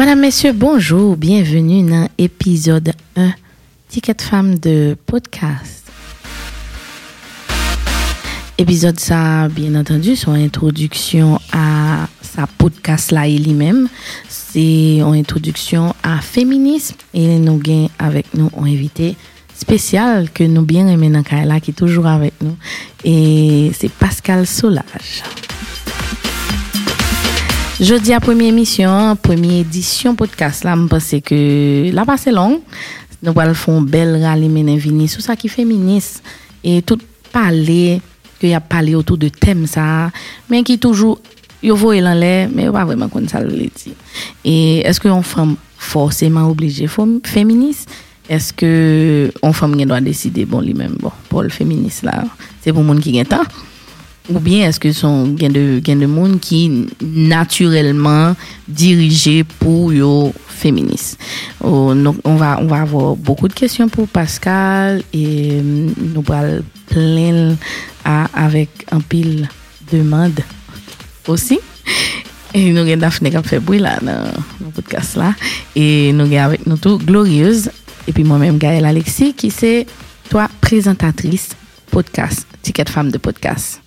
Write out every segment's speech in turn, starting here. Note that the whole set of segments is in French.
Madame, Messieurs, bonjour. Bienvenue dans l'épisode 1 Ticket Femme de podcast. Épisode ça, bien entendu, son introduction à sa podcast là lui-même. C'est une introduction à féminisme et nous gagnons avec nous un invité spécial que nous bien aimons dans qui est toujours avec nous et c'est Pascal Solage. Jeudi à première émission, première édition podcast là, je pense que la passe longue. Nous allons faire un bel rallye vini sur ça qui est féministe et tout parler que y a parlé autour de thème ça. Mais qui toujours yo voye lan l'air mais pas vraiment comme ça le dit. Et est-ce que on femme forcément obligée féministe? Est-ce que on femme doit décider? Bon lui-même bon pour le féministe là c'est pour monde qui gagne temps ou bien est-ce que sont gain de gain de monde qui naturellement dirigé pour yo féministe? Oh, on va on va avoir beaucoup de questions pour Pascal et nous allons plein avec un pile de demande aussi. Et nous avons Daphné qui a fait bruit dans le podcast là. Et nous avons avec nous tout Glorieuse. Et puis moi-même, Gaëlle Alexis, qui c'est toi présentatrice podcast, Ticket Femme de podcast.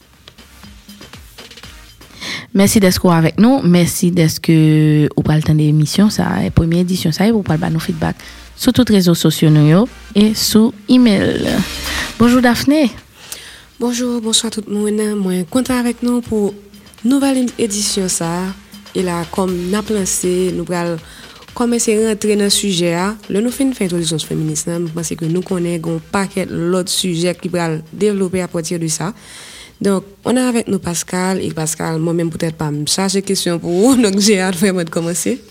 Merci d'être avec nous. Merci d'être que vous parlez de l'émission. Ça, la première édition, ça, vous parlez de nos feedback sur tous les réseaux sociaux et sur email. Bonjour Daphné. Bonjour, bonsoir tout le monde. Moi, content avec nous pour nouvelle édition ça. Et là, comme avons lancé, nous allons commencer à rentrer dans le sujet. Le nous fin faire introduction féministe, parce que nous connaissons un paquet d'autres sujets qui vont développer à partir de ça. Donc, on est avec nous Pascal. Et Pascal, moi-même, peut-être pas me charger question pour vous. Donc, j'ai hâte vraiment de commencer.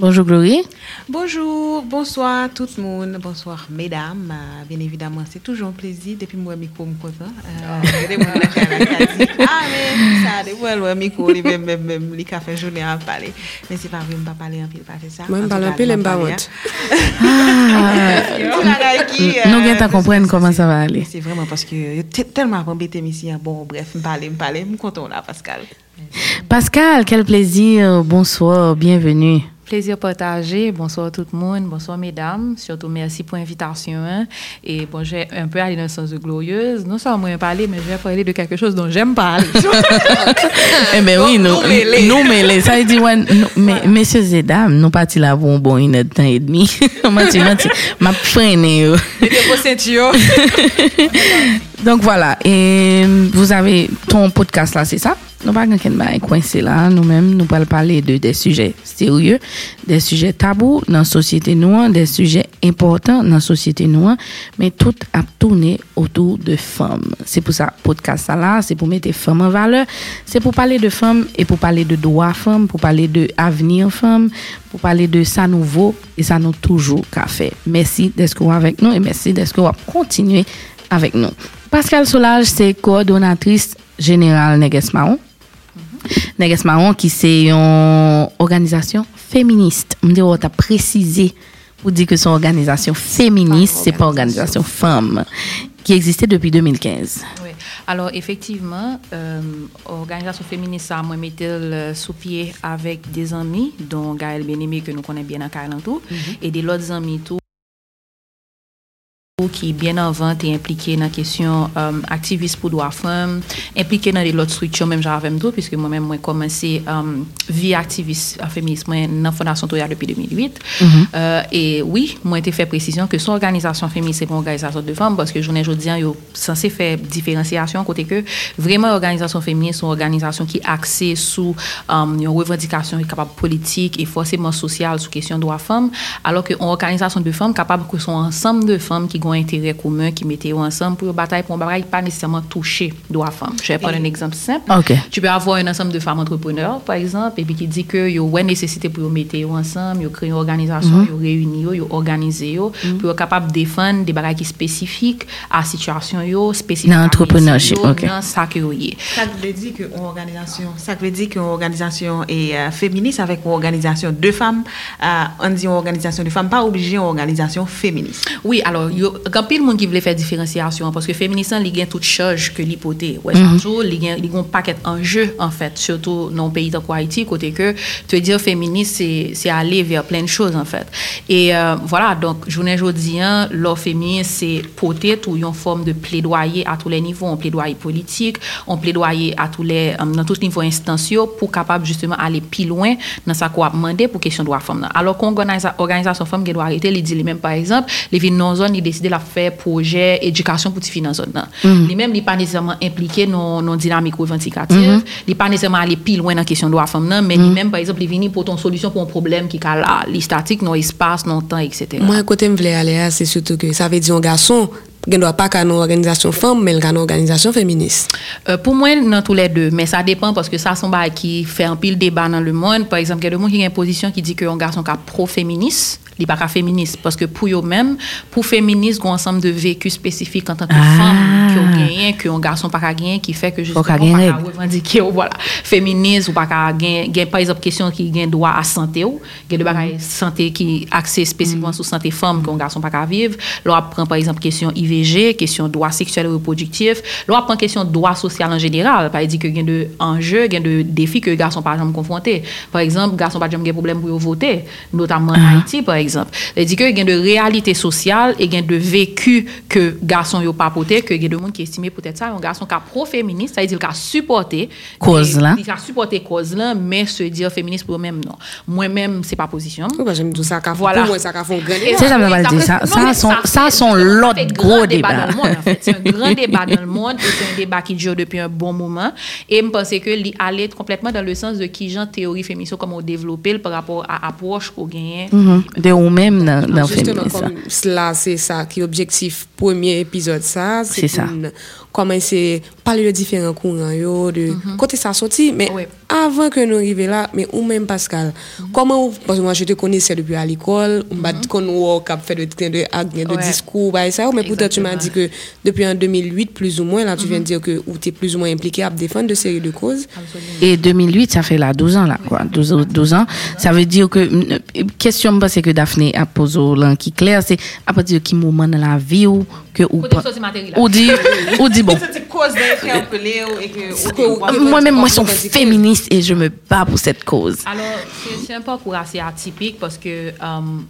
Bonjour Glorie. Bonjour, bonsoir tout le monde, bonsoir mesdames. Euh, bien évidemment, c'est toujours un plaisir depuis moi micro me content. Euh, ah mais ça de moi le micro même même même les café journée à parler. Mais c'est pas vrai, me pas parler en pile pas ça. Moi me parle un peu l'aime pas honte. Ah. Nous gagne comprendre comment ça va aller? C'est vraiment parce que tellement embêté ici bon bref, me parler me parler, me content là Pascal. Pascal, quel plaisir. Bonsoir, bienvenue. Plaisir partagé. Bonsoir tout le monde. Bonsoir mesdames. Surtout merci pour l'invitation. Hein. Et bon, j'ai un peu allé dans le sens de glorieuse. Non seulement moi parler, mais je vais parler de quelque chose dont j'aime parler. eh bien oui, nous, nous, mais ça dit, ouais, mais, messieurs et dames, nous partis là pour un bon une temps et demi. menti, menti. Ma freine. Donc voilà. Et vous avez ton podcast là, c'est ça? Nous pas coincé là, nous-mêmes, nous parlons parler de des sujets sérieux, des sujets tabous dans la société noire, des sujets importants dans la société noire, mais tout a tourné autour de femmes. C'est pour ça, podcast là, c'est pour mettre femmes en valeur, c'est pour parler de femmes et pour parler de droits femmes, pour parler de avenir femmes, pour parler de ça nouveau et ça nous toujours qu'à faire. Merci d'être avec nous et merci d'être continuer avec nous. Pascal Solage, c'est coordonnatrice générale Neges Marron. Neges Marron, qui c'est une organisation féministe. On dit, tu as précisé pour dire que c'est une organisation féministe, c'est pas une organisation femme, qui existait depuis 2015. Oui. Alors, effectivement, euh, organisation féministe, ça, moi, mettais sous pied avec des amis, dont Gaël Benémé, que nous connaissons bien en Calentou, mm et des autres amis tout qui bien avant est impliqué dans la question euh, activiste pour droits femmes, impliqué dans les autres structures, même j'avais tout, puisque moi-même, j'ai commencé euh, vie activiste féministe dans la Fondation Toya depuis 2008. Mm-hmm. euh, et oui, moi, j'ai fait précision que son organisation féministe, c'est une organisation de femmes, parce que je ne dis pas, censé faire différenciation, côté que vraiment, l'organisation féministe, c'est une organisation qui est axée sur euh, une revendication capable politique et forcément sociale sur question droits femmes, alors qu'une organisation de femmes capable que son ensemble de femmes qui ont intérêt commun qui mettaient ensemble pour bataille pour un bataille pas nécessairement toucher droit femme. Je vais prendre un exemple simple. Tu peux avoir un ensemble de femmes entrepreneurs, par exemple, et puis qui dit que y a une nécessité pour mettre ensemble, y créer une organisation, mm -hmm. réunir, y organiser, mm pour être capable de défendre des batailles spécifiques à situation yo spécifique. Dans l'entrepreneurship, ok. Dans ça que Ça veut dire que une organisation, ça veut dire qu'une organisation est euh, féministe avec une organisation de femmes, euh, on dit une organisation de femmes, pas obligé une organisation féministe. Oui, alors, Gampil moun ki vle fè diferensyasyon, paske feminisan li gen tout chaj ke li pote. Wè mm -hmm. chanjou, li gen, gen paket anje, en fèt, fait, soto nan peyi tako Haiti, kote ke, te dir feminist, se ale ver plen chos, en fèt. Fait. Et euh, voilà, donc, jounen jodian, lor feminist, se pote tou yon form de plèdoyer a tou lè nivou, an plèdoyer politik, an plèdoyer a tou lè, nan euh, tout nivou instansyo, pou kapab justement ale pi loin nan sa kwa ap mande pou kesyon do a fòm nan. Alors, kon organizasyon fòm gen do a rete, li di li men, par exemple, li vin non zon, li deside la fè projè edukasyon pou ti fi nan zon nan. Mm -hmm. Li mèm li pa nesèman implike non, non dinamik revendikatif, mm -hmm. li pa nesèman ale pi lwen nan kesyon do a fèm nan, men mm -hmm. li mèm par exemple li vini pou ton solusyon pou an problem ki ka la, li statik, non espas, non tan, etc. Mwen kote m vle ale a, se soutou ke sa ve diyon gason, il ne doit pas qu'à une organisation femme, mais il une organisation féministe. Euh, pour moi, dans tous les deux, mais ça dépend parce que ça, c'est un bail qui fait un pile débat dans le monde. Par exemple, il y a des gens qui ont une position qui dit qu'un garçon qui est pro-féministe, il n'est pas féministe. Parce que pour eux-mêmes, pour féministe, il un ensemble de vécus spécifiques en tant que Ah. femme qui ont gagné, qu'un garçon pas qu'à gagner, qui fait que justement, pas revendiquer, ou voilà, féministe, ou pas gagner, par exemple, question qui gagne droit à santé, ou, il a des bagages santé qui axé spécifiquement sur santé femme, qu'un garçon pas qu'à vivre. Là, prend par exemple question IVG, question droit sexuel et reproductif. Là, on prend question droit social en général. Par exemple, qu'il y a de enjeux, il y a de défis que les garçons par exemple confrontés. Par exemple, garçons pas jamais de problème pour voter, notamment en Haïti par exemple. Il dit que il y a de réalité sociale et il y a de vécu que garçons n'ont pas porté, que il y a de monde qui estime peut-être ça, un garçon qui est pro-féministe, ça veut dire qu'il a supporté Cause mais- là. Il a supporté cause là, mais se dire féministe pour eux-mêmes non. Moi-même, c'est pas position. Tout ça, qu'a- Voilà. pour moi, ça. C'est oui, fait- Gros débat. dans le monde, en fait. C'est un grand débat dans le monde et c'est un débat qui dure depuis un bon moment. Et je pense que allait complètement dans le sens de qui genre théorie féministe comme on développé par rapport à l'approche qu'on gagne. Mhm. De ou même dans, dans Justement, féminisme. comme cela, c'est ça qui est objectif premier épisode, ça. C'est ça. une- Commencer parler de différents courants, yo, de côté ça sorti. Mais Oui. avant que nous arrivions là, mais ou même Pascal, comment, vous- parce que moi je te connaissais depuis à l'école, on m'a dit qu'on cap fait de, de, de, de Ouais. discours, bah, et ça, mais pourtant tu m'as dit que depuis en 2008, plus ou moins, là, tu viens de dire que tu es plus ou moins impliqué à défendre de séries de causes. Et 2008, ça fait là 12 ans, là, quoi. 12, ans- 12 ans. Ça veut dire que, question, c'est que Daphné a posé là, qui clair, c'est à partir de quel moment dans la vie ou que, ou, ou dit, ou dit, bon. Va- Moi-même, moi, je suis féministe et je me bats pour cette cause. Alors, c'est- c'est un parcours assez atypique parce que euh,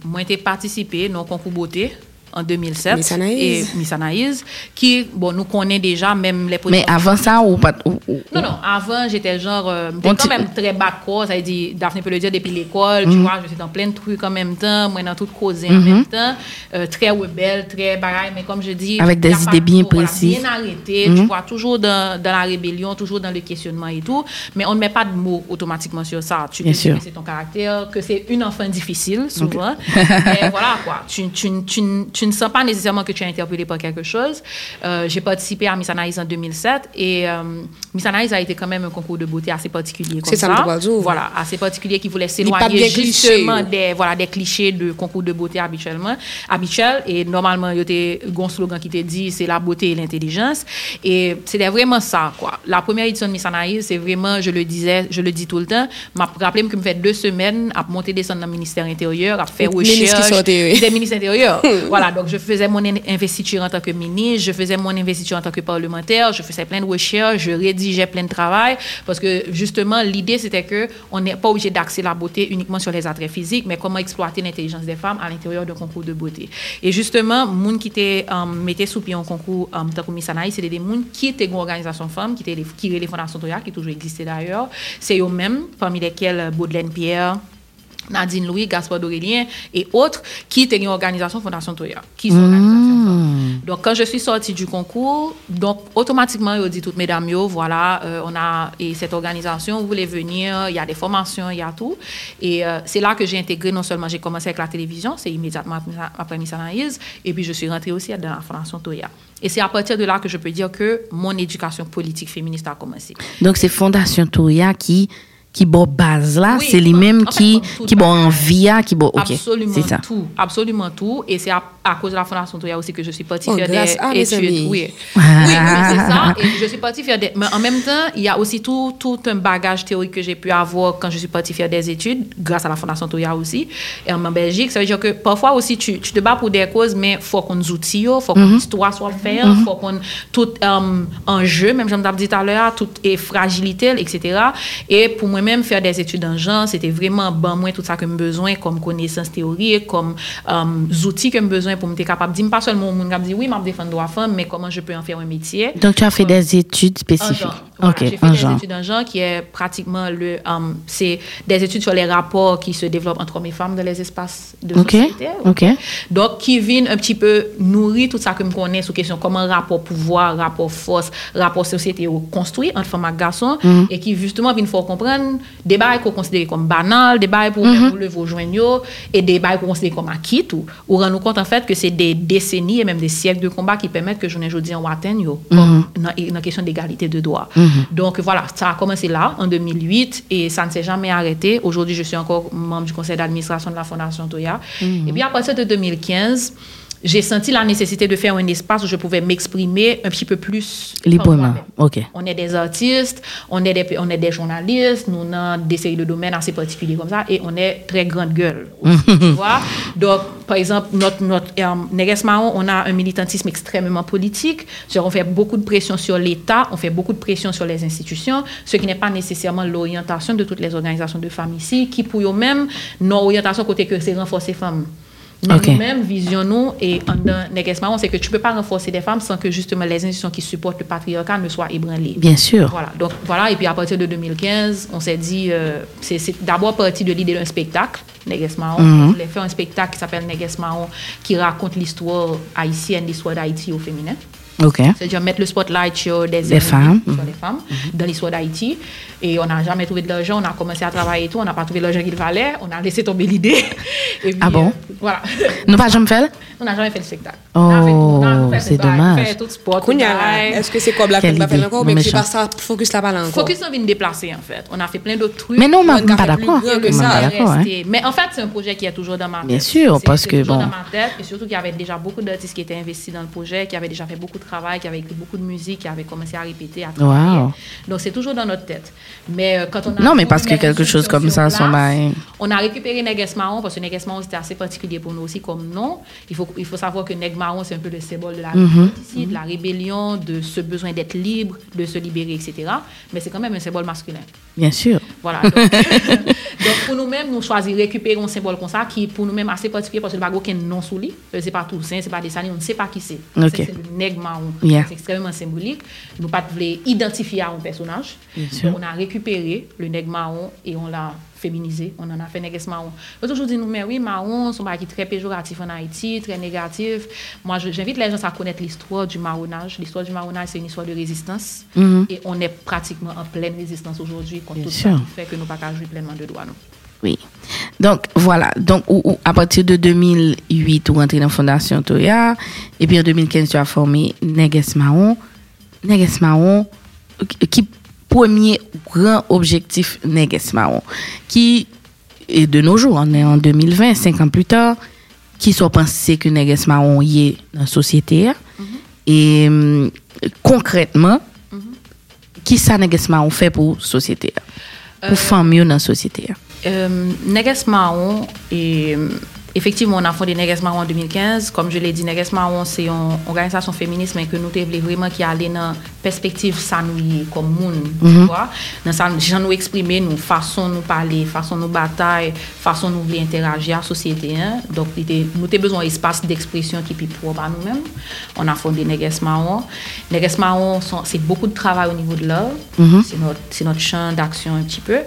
moi, j'ai participé dans le concours beauté en 2007. Miss Anaïs. Et Miss Anaïs, qui, bon, nous connaît déjà même les Mais avant ça, ou pas, ou- ou- Non, non, avant, j'étais genre, euh, j'étais quand même très bas de corps, ça veut dire, Daphné peut le dire depuis l'école, tu vois, je suis dans plein de trucs en même temps, moi dans tout causé en même temps, euh, très rebelle, très baraille, mais comme je dis, Avec des idées bien trop, voilà, précises. bien arrêté, tu vois, toujours dans, dans la rébellion, toujours dans le questionnement et tout, mais on ne met pas de mots automatiquement sur ça. Tu Bien sûr. que c'est ton caractère, que c'est une enfant difficile, souvent, mais voilà quoi, tu, tu, tu, tu ne sens pas nécessairement que tu es interpellé par quelque chose. Euh, J'ai participé à Miss Anaïs en 2007 et euh, Miss Anaïs a été quand même un concours de beauté assez particulier. C'est ça, dire. Voilà, assez particulier qui voulait s'éloigner justement des, voilà, des clichés de concours de beauté habituellement, habituel. Et normalement, il y a un slogan qui te dit c'est la beauté et l'intelligence. Et c'était vraiment ça, quoi. La première édition de Miss Anaïs, c'est vraiment, je le disais, je le dis tout le temps, m'a rappelé que me fait deux semaines à monter descendre dans le ministère intérieur, à faire recherche. Des ministres intérieurs. voilà, donc je faisais mon in- investiture en tant que ministre, je faisais mon investiture en tant que parlementaire, je faisais plein de recherches, je rédigeais plein de travail, parce que justement, l'idée c'était que on n'est pas obligé d'axer la beauté uniquement sur les attraits physiques, mais comment exploiter l'intelligence des femmes à l'intérieur d'un concours de beauté. Et justement, moun qui était um, sous pied un concours um, tant que Miss Anaïs, c'était des moun qui étaient une organisation femme, qui étaient les, qui les fondations Toya, qui toujours existait d'ailleurs. C'est eux-mêmes, parmi lesquels euh, Baudelaire Pierre, Nadine Louis, Gaspard Dorélien et autres qui étaient une organisation Fondation Toya, qui sont organisations femmes. Donc, quand je suis sortie du concours, donc, automatiquement, ils ont dit toutes mesdames, yo, voilà, euh, on a et cette organisation, vous voulez venir, il y a des formations, il y a tout. Et euh, c'est là que j'ai intégré, non seulement j'ai commencé avec la télévision, c'est immédiatement après, Miss Anaïs, et puis je suis rentrée aussi dans la Fondation Toya. Et c'est à partir de là que je peux dire que mon éducation politique féministe a commencé. Donc, c'est Fondation Touria qui, qui bon base là, Oui, c'est lui-même en fait, qui, qui bon envie, qui bon, ok. absolument C'est ça. tout, absolument tout. Et c'est à à cause de la Fondation Toya aussi que je suis partie Oh, faire des études. Oui, oui, oui, c'est ça. Et je suis partie faire des... Mais en même temps, il y a aussi tout, tout un bagage théorique que j'ai pu avoir quand je suis partie faire des études, grâce à la Fondation Toya aussi, et en Belgique. Ça veut dire que parfois aussi, tu, tu te bats pour des causes, mais il faut qu'on il faut qu'on histoire soit faite, il faut qu'on... Tout euh, enjeu, même j'en ai dit tout à l'heure, tout est fragilité, etc. Et pour moi-même, faire des études en genre, c'était vraiment bon, moi, tout ça que j'ai besoin comme connaissance théorique, comme euh, outils que j'ai besoin pour me être capable de dire, pas seulement au monde qui me dit, oui, je défendre droit femme, mais comment je peux en faire un métier? Donc, tu as fait des études spécifiques. Genre. Voilà, ok, j'ai fait des genre. études en genre qui est pratiquement le, um, c'est des études sur les rapports qui se développent entre hommes et femmes dans les espaces de Ok, société. Donc, qui viennent un petit peu nourrir tout ça que je connais sur question comment rapport pouvoir, rapport force, rapport société construit entre femmes et garçons Mhm. et qui justement viennent faire comprendre des bails qu'on considère comme banal, des bails pour lever vos joignaux et des bails qu'on considère comme acquis tout. Ou rendre compte en fait que c'est des décennies et même des siècles de combat qui permettent que je ne en atteindre yo, Mhm. dans la question d'égalité de droits. Donc voilà, ça a commencé là, en 2008, et ça ne s'est jamais arrêté. Aujourd'hui, je suis encore membre du conseil d'administration de la Fondation Toya. Et puis à partir de 2015, j'ai senti la nécessité de faire un espace où je pouvais m'exprimer un petit peu plus Librement. Ok. On est des artistes, on est des, on est des journalistes, nous avons des séries de domaines assez particuliers comme ça, et on est très grande gueule. aussi, tu vois? Donc, par exemple, notre, notre euh, Mahon, on a un militantisme extrêmement politique. On fait beaucoup de pression sur l'État, on fait beaucoup de pression sur les institutions, ce qui n'est pas nécessairement l'orientation de toutes les organisations de femmes ici, qui pour eux-mêmes, nos orientations côté que c'est renforcer femmes. Mais nous-mêmes, vision nous, et en Mahon, c'est que tu ne peux pas renforcer des femmes sans que justement les institutions qui supportent le patriarcat ne soient ébranlées. Bien sûr. Voilà, donc voilà, et puis à partir de 2015, on s'est dit, euh, c'est d'abord parti de l'idée d'un spectacle, Neges Mahon. On voulait faire un spectacle qui s'appelle Neges Mahon, qui raconte l'histoire haïtienne, l'histoire d'Haïti au féminin. Ok. C'est-à-dire mettre le spotlight sur des Les héroïnes, femmes. sur les femmes, dans l'histoire d'Haïti. Et on n'a jamais trouvé de l'argent, on a commencé à travailler et tout, on n'a pas trouvé l'argent qu'il fallait, on a laissé tomber l'idée. Et puis, Ah bon? euh, Voilà. Nous pas jamais fait? on n'a jamais fait le spectacle. Oh, On a fait on a fait c'est a dommage. fait tout sport, tout est-ce que c'est comme la Quelle qu'on va faire encore, mais c'est pas ça, focus là pas là encore. Focus on vient déplacer en fait. On a fait plein d'autres trucs. Mais non, On suis pas d'accord. hein. Mais en fait, c'est un projet qui est toujours dans ma tête. Bien sûr, parce que bon. dans ma tête, et surtout qu'il y avait déjà beaucoup d'artistes qui étaient investis dans le projet, qui avaient déjà fait beaucoup de travail, qui avaient écrit beaucoup de musique, qui avaient commencé à répéter, à travailler. Wow. Donc c'est toujours dans notre tête. Mais euh, quand on a Non, mais parce que quelque chose comme ça, son bail. On a récupéré Neges Marron parce que Neges Marron c'était assez particulier pour nous aussi comme nom. Il faut, il faut savoir que Neg Marron c'est un peu le symbole de la Mhm. révolte ici, de la rébellion, de ce besoin d'être libre, de se libérer, etc. Mais c'est quand même un symbole masculin. Bien sûr. Voilà. Donc, donc, pour nous-mêmes, nous choisissons récupérer un symbole comme ça qui est pour nous-mêmes assez particulier parce que le bagot aucun nom sous lui. Euh, C'est pas Toussaint, c'est pas Dessalines, on ne sait pas qui c'est. C'est le nègre marron. Yeah. C'est extrêmement symbolique. Nous pas voulu identifier à un personnage. Donc, on a récupéré le nègre marron et on l'a féminisé. On en a fait nègre marron. On toujours dit nous, mais oui, marron, c'est un qui est très péjoratif en Haïti, très négatif. Moi, je- j'invite les gens à connaître l'histoire du marronnage. L'histoire du marronnage, c'est une histoire de résistance. Mhm. Et on est pratiquement en pleine résistance aujourd'hui contre Bien tout sûr. ça qui fait que nous pas qu'à jouer pleinement de droits. Oui. Donc, voilà. Donc, ou- ou- à partir de 2008, tu rentré dans la Fondation Toya. Et puis, en 2015, tu as formé Neges Mahon. Neges Mahon, qui- qui premier grand objectif Neges Mahon, qui, et de nos jours, on est en 2020, cinq ans plus tard, qui sont pensés que Neges Mahon y est dans la société. hein. Et hum, concrètement, qui ça Neges fait pour la société? hein? Pour faire mieux dans la société? hein? Euh, Neges Marron, et, euh, Effectivement, on a fondé Neres Marron en 2015. Comme je l'ai dit, Neres Marron, c'est une organisation féministe, mais que nous devons vraiment qui aller dans perspective ça nous comme monde, mm -hmm. tu mhm. vois. Dans ça, nous exprimer nous, façon nous parler, façon nous bataille, façon nous voulons interagir à la société. Hein? Donc, nous avons besoin d'espace d'expression qui est propre à nous-mêmes. On a fondé Neres Marron. Neres Marron, c'est beaucoup de travail au niveau de l'art. Mm -hmm. C'est notre, notre, champ d'action un petit peu.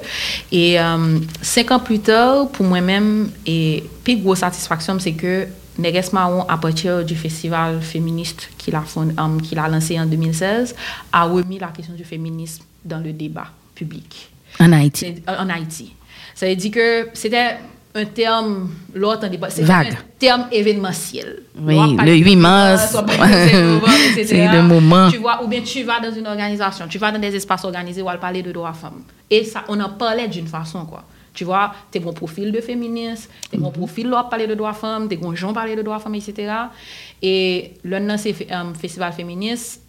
Et euh, cinq ans plus tard, pour moi-même, et plus grosse satisfaction, c'est que Neges Marron, à partir du festival féministe qu'il a, euh, qu'il a lancé en 2016, a remis la question du féminisme dans le débat public En Haïti. c'est- en Haïti. Ça veut dire que c'était un terme, l'autre c'était Vague. un terme événementiel. Oui, le dire 8 que, mars. euh, soit pas le 7 novembre, etc. C'est le moment. Tu vois, ou bien tu vas dans une organisation, tu vas dans des espaces organisés où on parler de droits femmes. Et ça, on en parlait d'une façon, quoi. Tu vois, tu as un profil de féministe, tu as un profil là parler de droits femmes, tu as un gens parler de droits femmes, etc. Et le um, festival féministe,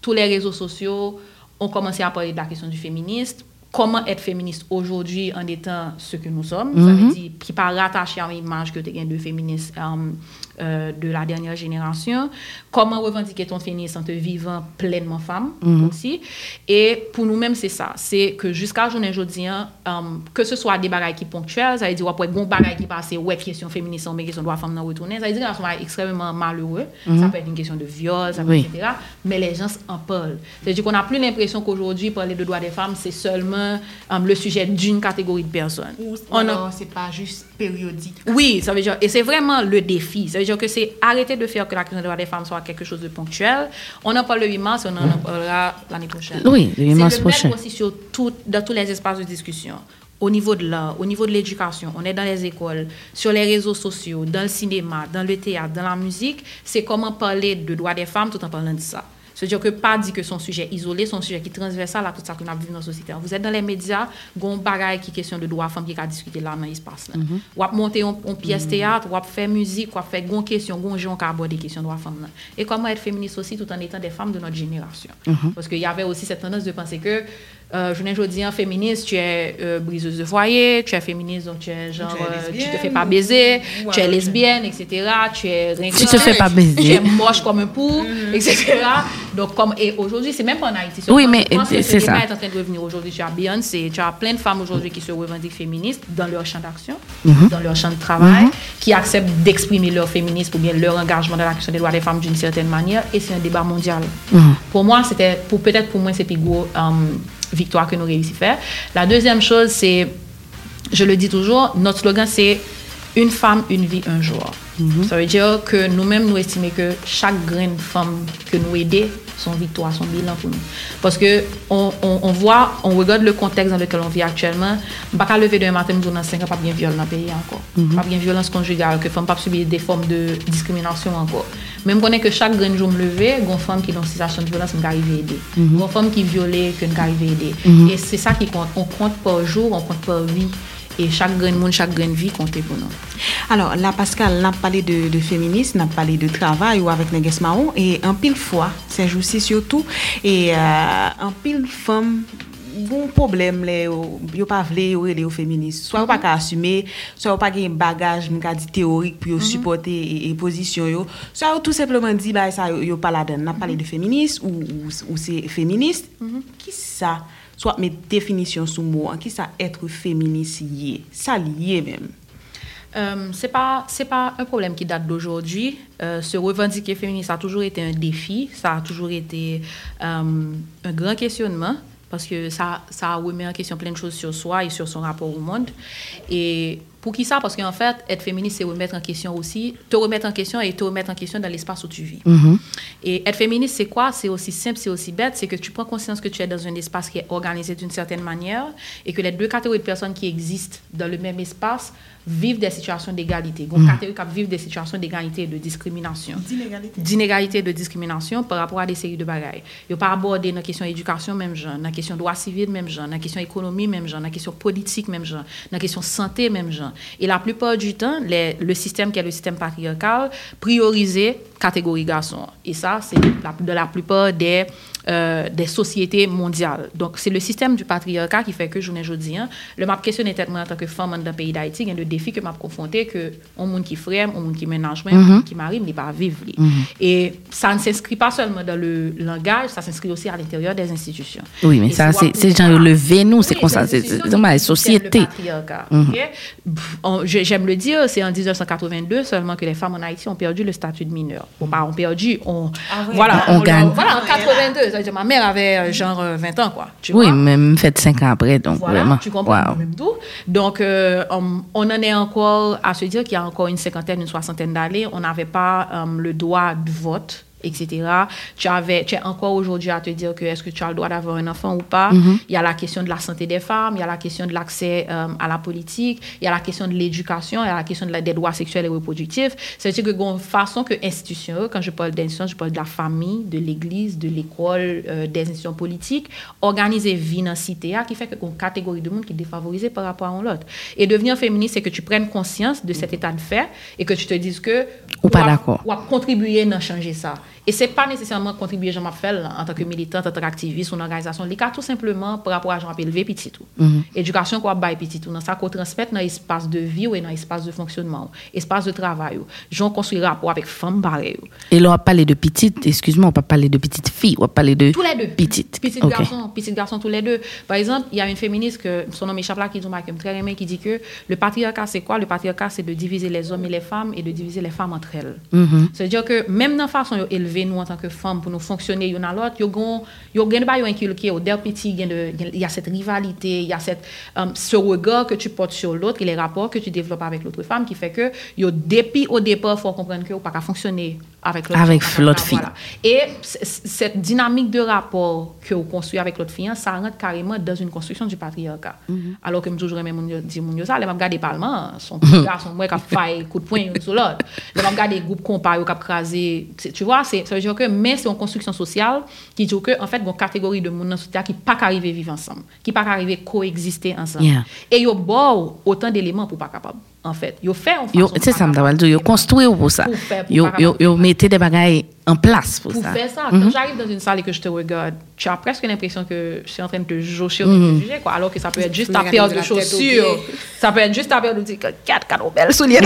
tous les réseaux sociaux ont commencé à parler de la question du féministe comment être féministe aujourd'hui en étant ce que nous sommes? Ça veut dire, qui pas rattaché à l'image que tu as de féministe um, euh, de la dernière génération. Comment revendiquer ton féminisme en te vivant pleinement femme Mhm. aussi. Et pour nous-mêmes, c'est ça. C'est que jusqu'à journée aujourd'hui, um, que ce soit des bagailles qui ponctuelles, ça veut dire, ouais, bon bagaille qui passe, ouais, question féministe, mais question de droit femme dans retourner. Ça veut dire qu'on est extrêmement malheureux. Ça peut être une question de viol, ça peut Oui. etc. Mais les gens en parlent. C'est-à-dire qu'on n'a plus l'impression qu'aujourd'hui, parler de droits des femmes, c'est seulement um, le sujet d'une catégorie de personnes. Ou On a- alors, c'est pas juste périodique. oui, ça veut dire, et c'est vraiment le défi. Ça veut dire que c'est arrêter de faire que la question des droits des femmes soit quelque chose de ponctuel. On en parle le 8 mars, on en parlera l'année prochaine. Oui, le 8 mars C'est le prochain. mettre aussi sur tout, dans tous les espaces de discussion. Au niveau de l'art, au niveau de l'éducation, on est dans les écoles, sur les réseaux sociaux, dans le cinéma, dans le théâtre, dans la musique. C'est comment parler de droits des femmes tout en parlant de ça. C'est-à-dire que pas dit que son sujet isolé, son sujet qui transversal à tout ça qu'on a vu dans la société. Vous êtes dans les médias, gon bagaille qui question de droit femme qui a discuté là dans l'espace là. Mm -hmm. Ou a monter en, en pièce mm -hmm. théâtre, ou a faire musique, ou a faire gon question, gon gens qui abordent des questions de droit femme là. Et comment être féministe aussi tout en étant des femmes de notre génération. Mm -hmm. Parce qu'il y avait aussi cette tendance de penser que euh, je ne dis féministe, tu es euh, briseuse de foyer, tu es féministe, donc tu es genre, Tu es tu te fais pas baiser, ou tu es lesbienne, etc. Tu es Tu te fais pas baiser. tu es moche comme un pou, Mhm. etc. Donc, comme, et aujourd'hui, c'est même pas en Haïti. Oui, mais c'est ça. est en train de revenir aujourd'hui. Tu as Beyoncé, tu as plein de femmes aujourd'hui qui se revendiquent féministes dans leur champ d'action, Mhm. dans leur champ de travail, qui acceptent d'exprimer leur féminisme ou bien leur engagement dans la question des droits des femmes d'une certaine manière. Et c'est un débat mondial. Mhm. Pour moi, c'était, pour, peut-être pour moi, c'est plus gros euh, victoire que nous réussissons à faire. La deuxième chose, c'est, je le dis toujours, notre slogan, c'est Une femme, une vie, un jour. Mm -hmm. Ça veut dire que nous-mêmes, nous estimons que chaque graine femme que nous aidons, son victoire, son bilan pour nous. Parce que on, on, on voit, on regarde le contexte dans lequel on vit actuellement. Pas qu'à lever d'un matin, nous dans 5 ans, pas bien viol dans le pays encore. Mm -hmm. Pas bien violence conjugale, que femmes pas subir des formes de discrimination encore. Même qu'on est que chaque grain de jour me lever, il y a une femme qui est dans une situation de violence, nous arrive à aider. Il y a Une femme qui est violée, que nous arrive à aider. Mhm. Et c'est ça qui compte. On compte par jour, on compte par vie. E chak gren moun, chak gren vi konte pou nou. Alors, la Pascal, nan pale de, de feminist, nan pale de travay ou avèk Neges Mahon, e an pil fwa, se jousi siotou, e euh, an pil fèm, bon problem le yo pa vle yo rele yo feminist. Swa yo pa ka asume, swa yo pa gen bagaj mwen ka di teorik pou yo mm -hmm. supporte e, e pozisyon yo. Swa yo tout sepleman di ba e sa yo, yo pala den. Nan pale de feminist ou, ou, ou se feminist, mm -hmm. ki sa? Soit mes définitions sous mot, qui ça être féministe? Ça lié même. Euh, pas c'est pas un problème qui date d'aujourd'hui. Euh, se revendiquer féministe ça a toujours été un défi, ça a toujours été euh, un grand questionnement parce que ça ça remet en question plein de choses sur soi et sur son rapport au monde. Et pour qui ça? Parce qu'en fait, être féministe, c'est remettre en question aussi, te remettre en question et te remettre en question dans l'espace où tu vis. Et être féministe, c'est quoi? C'est aussi simple, c'est aussi bête, c'est que tu prends conscience que tu es dans un espace qui est organisé d'une certaine manière et que les deux catégories de personnes qui existent dans le même espace vivent des situations d'égalité. Donc, catégories qui vivent des situations d'égalité et de discrimination. D'inégalité. D'inégalité et de discrimination par rapport à des séries de bagailles. Il pas aborder dans la question éducation, même genre, dans la question droit civil, même genre, dans la question économie, même genre, dans la question politique, même genre, dans la question santé, même genre. Et la plupart du temps, les- le système qui est le système patriarcal, priorisé catégorie garçon. Et ça, c'est la, de la plupart des, euh, des sociétés mondiales. Donc, c'est le système du patriarcat qui fait que, je ne dis, le m'a questionné tellement en tant que femme dans le pays d'Haïti, il y a des défis que m'a confronté que on monde qui frère, on monde qui ménage, on monde qui marie, mais pas vivre. li. Et ça ne s'inscrit pas seulement dans le langage, ça s'inscrit aussi à l'intérieur des institutions. Oui, mais Et ça, c'est genre lever nous, c'est oui, comme ça, c'est dans la société. Le on- je- J'aime le dire, c'est en 1982 seulement que les femmes en Haïti ont perdu le statut de mineur. Bon, pas ont perdu, on, voilà, On gagne. Voilà, en 82, ça veut dire ma mère avait euh, genre euh, 20 ans, quoi. Tu Oui, vois? même fait cinq ans après, donc Voilà, vraiment. tu comprends? Wow. même tout. Donc, euh, on, on en est encore à se dire qu'il y a encore une cinquantaine, une soixantaine d'années, on n'avait pas euh, le droit de vote etc. Tu, avais, tu es encore aujourd'hui à te dire que est-ce que tu as le droit d'avoir un enfant ou pas? Il y a la question de la santé des femmes, il y a la question de l'accès euh, à la politique, il y a la question de l'éducation, il y a la question de la, des droits sexuels et reproductifs. C'est-à-dire que, de façon que institution, quand je parle d'institution, je parle de la famille, de l'église, de l'école, euh, des institutions politiques, organiser vie dans la cité, qui fait que une catégorie de monde qui est défavorisée par rapport à l'autre. Et devenir féministe, c'est que tu prennes conscience de cet état de fait et que tu te dises que Ou pas d'accord. ou à contribuer à changer ça. Et c'est pas nécessairement contribuer, Jean fait en tant que militante, en tant qu'activiste ou une organisation. Cas tout simplement par rapport à Jean élever petit tout. Éducation quoi bail petit tout. Dans ça qu'on transmettre dans l'espace de vie ou dans l'espace de fonctionnement, espace de travail. ou. Jean construit rapport avec femmes pareilles. Et là, on va parler de petite, excuse-moi, on pas parler de petite fille, on va parler de Tous les deux. petite. Petits Ok. garçons, petits garçons tous les deux. Par exemple, il y a une féministe que son nom échappe là qui dit très aimé qui dit que le patriarcat c'est quoi? Le patriarcat c'est de diviser les hommes et les femmes et de diviser les femmes entre elles. C'est-à-dire que même dans la façon de motive nou an tanke fam pou nou fonksyone yon an lot, yo gen, yo gen ba yo inkulke yo, der piti gen de, y a set rivalite, y a set, um, se regard ke tu pote sur l'autre, y le rapport ke tu devlope avèk l'autre fam, ki fè ke yo depi ou depa fò komprenne ke yo pa ka fonksyone avec l'autre Avec voilà. fille. Et cette dynamique de rapport que vous construisez avec l'autre fille, ça rentre carrément dans une construction du patriarcat. Alors que je toujours mon dire mon ça, les m'a regardé parlement, son petit garçon moi qui a fait coup de poing sur l'autre. Les m'a regardé groupe comparé qui a crasé, tu vois, c'est ça veut dire que mais c'est une construction sociale qui dit que en fait une catégorie de monde dans société qui pas arriver vivre ensemble, qui pas arriver coexister ensemble. Yeah. Et yo bon autant d'éléments pour pas capable en fait. Yo fait en façon c'est ça, capable. m'dawal dire, yo construit pour ça. Yo, yo, capable. yo mettez des bagailles en place pour pour ça. faire ça. Quand j'arrive dans une salle et que je te regarde, tu as presque l'impression que je suis en train de te ou de te juger, quoi. Alors que ça peut être juste ta paire de chaussures. Ça peut être juste ta paire de dire que quatre canaux belles souliers.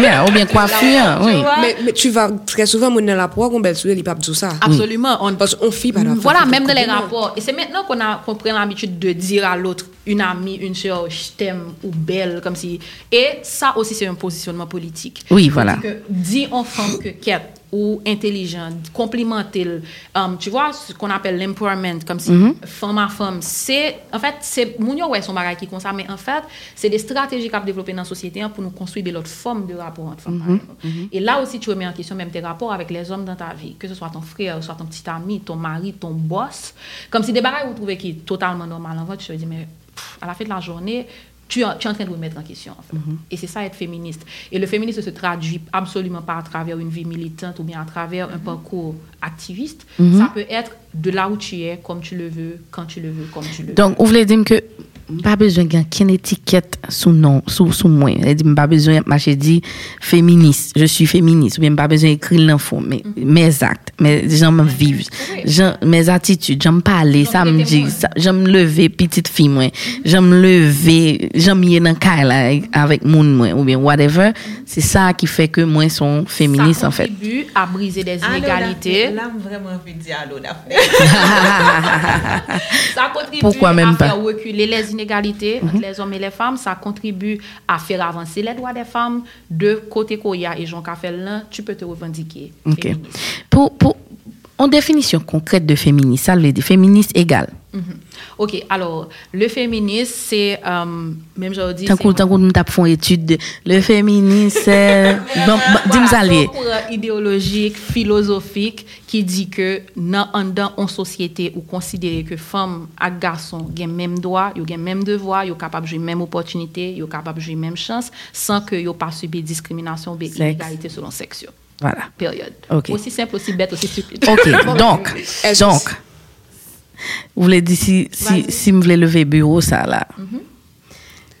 Yeah, ou bien coiffure, oui. Mais, mais tu vas très souvent, mon la proie, qu'on belle soulier, il pas tout ça. Absolument. On, Parce qu'on fille pas la voilà, même dans les rapports. Et c'est maintenant qu'on a qu'on prend l'habitude de dire à l'autre, une amie, une soeur, je t'aime ou belle, comme si. Et ça aussi, c'est un positionnement politique. Oui, voilà. Que dis en femme que quête ou intelligent, complimenter, um, tu vois, ce qu'on appelle l'empowerment, comme si femme à femme, c'est, en fait, c'est, moun yo ouais son bagay qui comme ça, mais en fait, c'est des stratégies qu'on a développées dans la société hein, pour nous construire de l'autre forme de rapport entre femmes. par exemple. Et là aussi, tu remets en question même tes rapports avec les hommes dans ta vie, que ce soit ton frère, soit ton petit ami, ton mari, ton boss, comme si des bagages vous trouvez qui est totalement normal en fait, tu te dis, mais pff, à la fin de la journée, tu, es- tu es en train de remettre en question. En fait. Et c'est ça être féministe. Et le féminisme se traduit absolument pas à travers une vie militante ou bien à travers un parcours activiste. Ça peut être de là où tu es, comme tu le veux, quand tu le veux, comme tu le veux. Donc, vous voulez dire que pas besoin de une étiquette sous nom, sous, sous moi. Elle dit, pas besoin de marcher dit féministe, je suis féministe, ou bien pas besoin d'écrire l'info, mais mes actes, mes, j'aime vivre, j'aime- mes attitudes, j'aime parler, ça me dit, ça- j'aime lever petite fille, moi, j'aime lever, j'aime y aller dans le cas, là, avec moun, moi, ou bien whatever. C'est ça qui fait que moi, sont féministe, ça en fait. contribue à briser des Allô, inégalités. Là, vraiment envie de dire allô, Daphné. Ça contribue Pourquoi même à pas? faire reculer les inégalités entre les hommes et les femmes. Ça contribue à faire avancer les droits des femmes. De côté Koya et Jean Cafel, là, tu peux te revendiquer. Pour, pour, en définition concrète de féministe, ça veut dire féministe égal. Mhm. Ok, alors, le féminisme, c'est, euh, même je dis, Tant qu'on tant qu'on nous tape font étude de le féminisme, c'est bon, bon, dis-moi ça lié. un courant idéologique, philosophique, qui dit que dans une société où considérer que femme et garçon ont même droit, ils ont même devoir, ils sont capables de jouer même opportunité, ils sont capables de jouer même chance, sans que ils pas subi discrimination ou inégalité selon sexe. Voilà. Période. Ok. Aussi simple, aussi bête, aussi stupide. OK, donc donc vous voulez dire si si si vous voulez lever bureau ça là.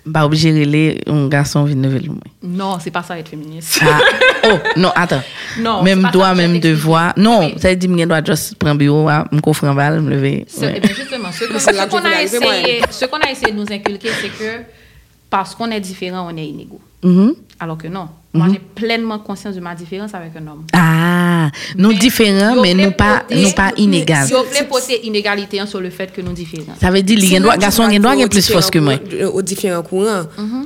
Bah obligé de les un garçon vient lever le moi. Non, c'est pas ça être féministe. Ah, oh, non, attends. Non, même droit, même devoir. Non, Oui. ça veut dire que je dois juste prendre bureau, me coffre en balle, me lever. Ce- ouais. eh justement, ce qu'on a, essayé- ce qu'on a essayé de nous inculquer, c'est que parce qu'on est différent, on est inégaux. Mhm. Alors que non. Moi, j'ai pleinement conscience de ma différence avec un homme. Ah, nous Mais différents, mais voulez nous pas, nous pas inégales. Si on voulait porter inégalité hein, sur le fait que nous différents. Ça veut dire, les C'est doit, là que garçon, tu il doit vas avoir aux plus force que moi. différents courants, Aux différents courants.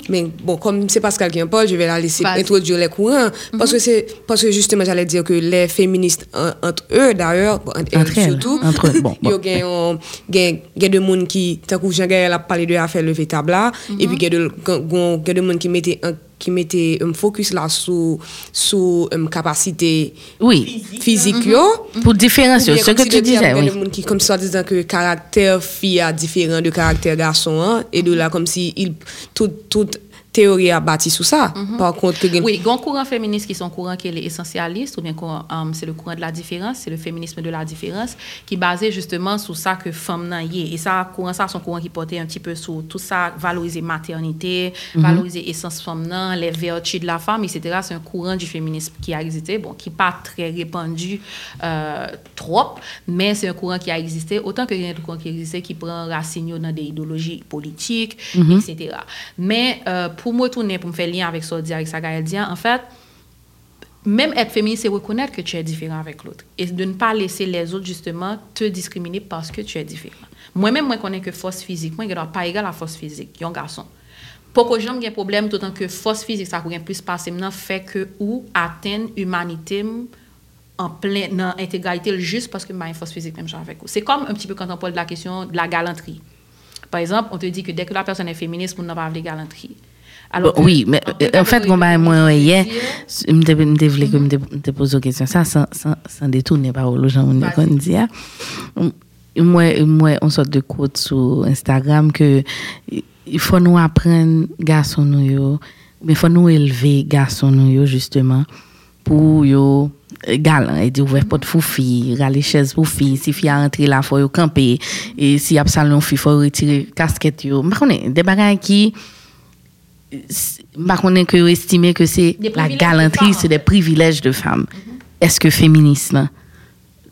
Mais bon, comme c'est Pascal qui en parle, je vais la laisser Vas-y. introduire les courants. Parce que c'est, parce que justement, j'allais dire que les féministes, en- entre eux d'ailleurs, entre, Entre elles, surtout, entre eux, bon, il y a bon. gen- gen- gen de monde qui, tant que Jean-Gaël a parlé de affaire lever table là, et puis il y a de, gen- gen de monde qui mettait en qui mettait un focus là sur sur une capacité Oui, physique yo. pour différencier ce que tu disais, oui. a gens qui comme ça disant que caractère fille est différent de caractère garçon hein, et de là comme si il toute toute théorie a bâti sur ça. Par contre, que gen- Oui, il y a un courant féministe qui sont courant qui est essentialiste, ou bien um, c'est le courant de la différence, c'est le féminisme de la différence, qui est basé justement sur ça que femme nan y est. Et ça, courant ça, son courant qui portait un petit peu sur tout ça, valoriser maternité, valoriser essence femme nan, les vertus de la femme, etc. C'est un courant du féminisme qui a existé, bon, qui n'est pas très répandu euh, trop, mais c'est un courant qui a existé, autant que y a un courant qui existait qui prend racine dans des idéologies politiques, etc. Mais euh, pou mwen tounen pou mwen fè liyan avèk so di avèk sa gaya diyan, an en fèt, fait, mèm et fèmini se rekonèt ke tu è diferent avèk loutre. E de n pa lese les ot justement te diskrimine paske tu è diferent. Mwen mèm mwen konen ke fòs fizik, mwen gen do pa egal a fòs fizik, yon gason. Poko jom gen problem toutan ke fòs fizik sa kou gen plus pasem nan fè ke ou aten humanite m an plen nan integralite l jist paske mwen fòs fizik mèm jan avèk ou. Se kom un pti peu kantan pou la kesyon de la galantri. Par exemple, on te di ke dek la person e feminist moun nan pa avle galantri. Alors Bon, oui, mais en fait, catégorie moi, hier, je me voulais que me te pose une question. Ça, sans, sans, sans détourner par aux gens, on dit. hein. Moi, moi, on sort de quote sur Instagram que il faut nous apprendre, garçons, nous, yo, mais il faut nous élever, garçons, nous, yo, justement, pour yo, galant, et dire, ouvert porte pour fille, râler chaise pour fille, si fille a rentré là, faut yo camper, et si y a salon fille, faut retirer casquette, yo. Je connais des bagages qui, par contre, que vous estimez que c'est la de galanterie, c'est des privilèges de femmes. Est-ce que féministe, là,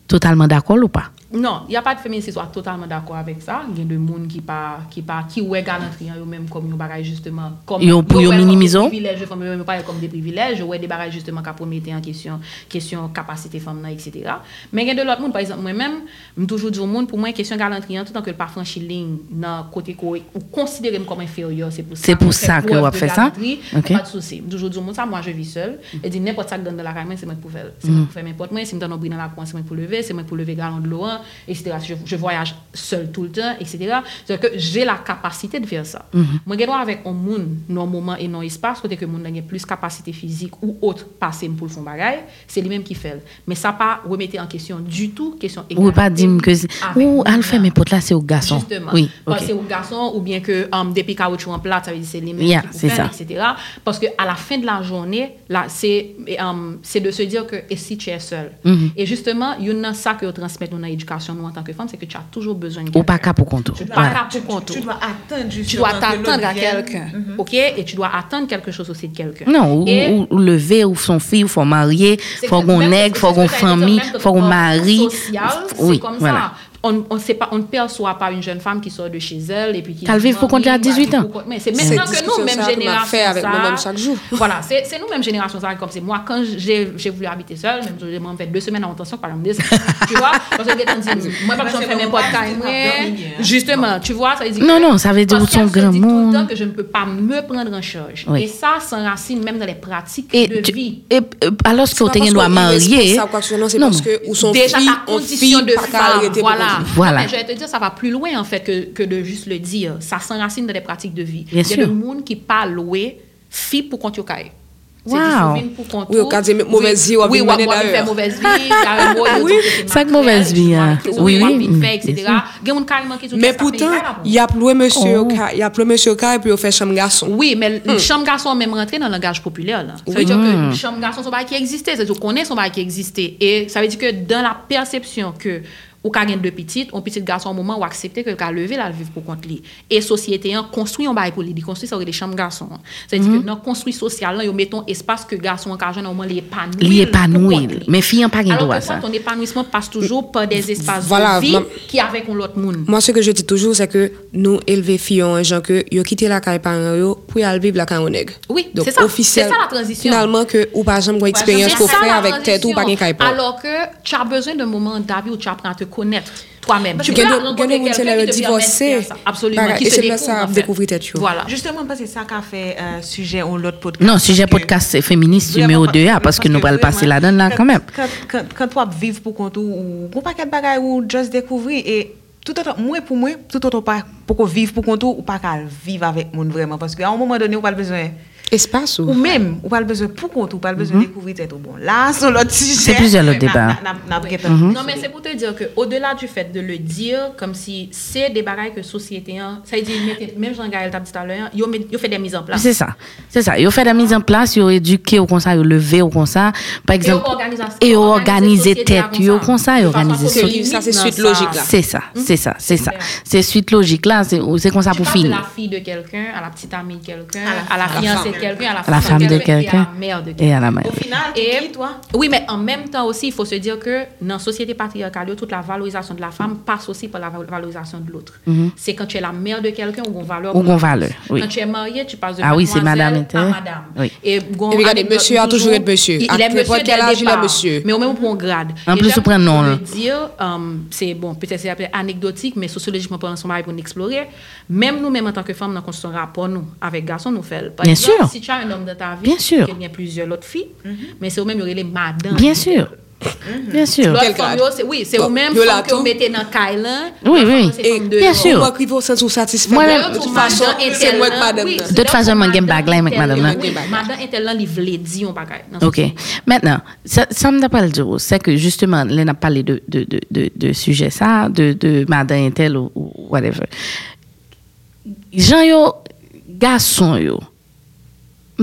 totalement d'accord ou pas? Non, il n'y a pas de féministes qui soient totalement d'accord avec ça. Il y a des gens qui pas qui pas qui ouais galanterie eux même comme yo bagage justement comme Yo pour yo minimiser? privilèges femmes même pas comme des privilèges, ouais des bagages justement qui promettent en question question capacité femme etc. Mais il y a de l'autre monde par exemple moi-même, me toujours dire au monde pour moi question galanterie en tout temps que le pas franchi ligne dans côté ou considérer comme inférieur, c'est pour ça. C'est pour ça que on fait ça? Pas de souci. Toujours dire au monde ça moi je vis seul et dit n'importe ça dans la caille c'est moi pour faire. C'est moi pour faire n'importe moi, si me donne un brin dans la coin, c'est moi pour lever, c'est moi pour lever galon de l'eau, etc. Je, je voyage seul tout le temps, etc. C'est-à-dire que j'ai la capacité de faire ça. Moi, je dois avec un monde, non moment et non espace, côté que le monde a plus capacité physique ou autre passer pour le fond bagaille, c'est lui-même qui fait. Mais ça pas remettre en question du tout, question Ou pas dire que Ou elle fait mes potes là, c'est au garçon. Justement. Oui, Parce ok. que c'est au garçon ou bien que um, depuis caoutchouc en plate, ça veut dire c'est les mêmes Yeah, qui faire, ça. etc. Parce que à la fin de la journée, là, c'est um, de se dire que et si tu es seul? Mhm. Et justement, il y a ça que vous transmettez dans l'éducation nous en tant que femme, c'est que tu as toujours besoin de Ou pas cas pour compte. Tu dois Voilà. pas pour compte. Tu dois attendre Tu justement dois que t'attendre à quelqu'un, ok? Et tu dois attendre quelque chose aussi de quelqu'un. Non, ou, Et- ou, ou lever, ou son fille, ou faut marier, faut qu'on aigle, faut qu'on famille, faut qu'on social, Oui, comme voilà. ça. On, on, sait pas, on ne perçoit pas une jeune femme qui sort de chez elle et puis qui. Qu'elle vive pour compter à 18 ans. Mais c'est maintenant que nous, même génération. fait avec ça- moi-même chaque jour. Voilà, c'est nous, même génération, ça, comme c'est moi, quand j'ai voulu habiter seule, même j'ai fait deux semaines en intention, par exemple, des- tu vois, parce que dit, moi, pas besoin de faire père, c'était pas Justement, tu vois, ça veut dire. Non, que- non, ça veut dire parce son grand dit tout le monde. temps que je ne peux pas me prendre en charge. Et ça s'enracine même dans les pratiques Et, de vie. et, euh, alors que que ce soit, non, parce que ou son déjà fille, condition de femme, pour voilà. Mais je vais te dire, ça va plus loin en fait que, que de juste le dire. Ça s'enracine dans les pratiques de vie. Bien Il y a sûr. des monde qui pas loué fille pour compte au cahier. C'est Wow. Oui, au cas de mauvaise vie, ou oui, ou faire mauvaise vie, Oui, ça que mauvaise vie. Oui, oui, fait, etc. gens Mais pourtant, il y a plus monsieur, Oh. il y a plus monsieur et puis on fait chambre garçon. Oui, mais Hmm. chambre garçon a même rentré dans le langage populaire. Là. Ça veut dire que le chambre garçon, c'est pas qui existait. C'est-à-dire qu'on connaît son bail qui existait. Et ça veut dire que dans la perception que Ou ka gen de pitit, ou pitit gason mouman ou aksepte ke ou ka leve la viv pou kont li. E sosyete yon konstruy yon bay pou li, di konstruy sa ou de chanm gason. Se di ke nan konstruy sosyal lan, yo meton espas ke gason an ka jen nan mouman li epanouil. Li epanouil, men fiyan pa gen do a sa. Alors ke kont, on epanouisman passe toujou pa des espas voilà, de vi ma... ki ave kon lot moun. Mwen se ke je ti toujou se ke nou elve fiyan jan ke yo kite la kay panan yo pou yal viv la kan yon neg. Oui, se sa, se sa la transisyon. Finalman ke ou pa jen mwen eksperyans ko fre avèk tèt ou pa gen kay panan. Alors ke connaître toi-même. Parce Tu que peux de- de- de- le de ça. Absolument. Pareil, Qui et se c'est ça, fait. découvrir tête. Voilà. Justement, parce que c'est ça qu'a fait euh, sujet ou l'autre podcast. Non, sujet Parce que- podcast c'est féministe numéro Vraiment, 2 parce que nous allons passer là-dedans là quand même. Quand, toi vivre pour compte ou ou ou pas quel bagay ou juste découvrir et tout autant moi pour moi tout autant pas pour qu'on vive pour compte ou pas vivre avec monde vraiment parce qu'à un moment donné on pas besoin Espace Ou ou même, ou pas besoin pour compte, ou pas besoin de découvrir tête au bon. Là, sur l'autre sujet. C'est plusieurs autres na- débats. na- na- na- na- Non, mais c'est pour te dire que au-delà du fait de le dire, comme si c'est des bagailles que société, hein, ça veut dire, mettez- même Jean-Gaël t'a dit tout à l'heure, ils ont mis- ils ont fait des mises en place. C'est ça. C'est ça. Ils ont fait la mise en place, ils ont éduqué au conseil, ils ont levé au conseil. Par exemple, organisé- et ils ont organisé à tête, ils ont conseil, ils ont organisé à ça, c'est suite ça- logique, là. C'est ça, c'est ça, c'est ça. C'est suite logique là, c'est c'est comme ça pour finir. la fille de quelqu'un à la petite amie de quelqu'un, À à la fiancée de quelqu'un, à la, À la femme de et à quelqu'un la mère de quelqu'un. et à la mère. Au final, Et- toi? Oui, mais en même temps aussi, il faut se dire que dans la société patriarcale, toute la valorisation de la femme passe aussi par la val- valorisation de l'autre. C'est quand tu es la mère de quelqu'un ou qu'on valeur. Ou qu'on valeur, oui. Quand tu es marié, tu passes de Ah oui, c'est madame à madame. Oui. Et, Et regardez, monsieur a toujours été monsieur. Il, À il est monsieur quel âge, il est monsieur? Mais au même pour grade. En plus, tu prends nom, dire, euh, c'est bon, peut-être c'est anecdotique, mais sociologiquement parlant, son mari pour nous explorer. Même nous, même en tant que femmes, dans construisons un rapport, nous, avec garçons, nous faisons. Bien sûr. si tu as un homme dans ta vie, bien sûr. qu'il y a plusieurs autres filles, mm -hmm. mais c'est au même, il y aurait les madames. Bien sûr. Mm -hmm. Bien sûr. oui, c'est au même que vous mettez dans Kailan. Oui, oui. Et bien sûr. Moi, qui vous sens satisfait. Moi, de toute façon, c'est moi madame. De toute façon, moi, je bague avec madame. Madame est tellement livrée, dit on bague. OK. Maintenant, ça me pas le dire, c'est que justement, on a parlé de, de, de, de, de sujet ça, de, de madame est ou, whatever. Jean yo, garçon yo,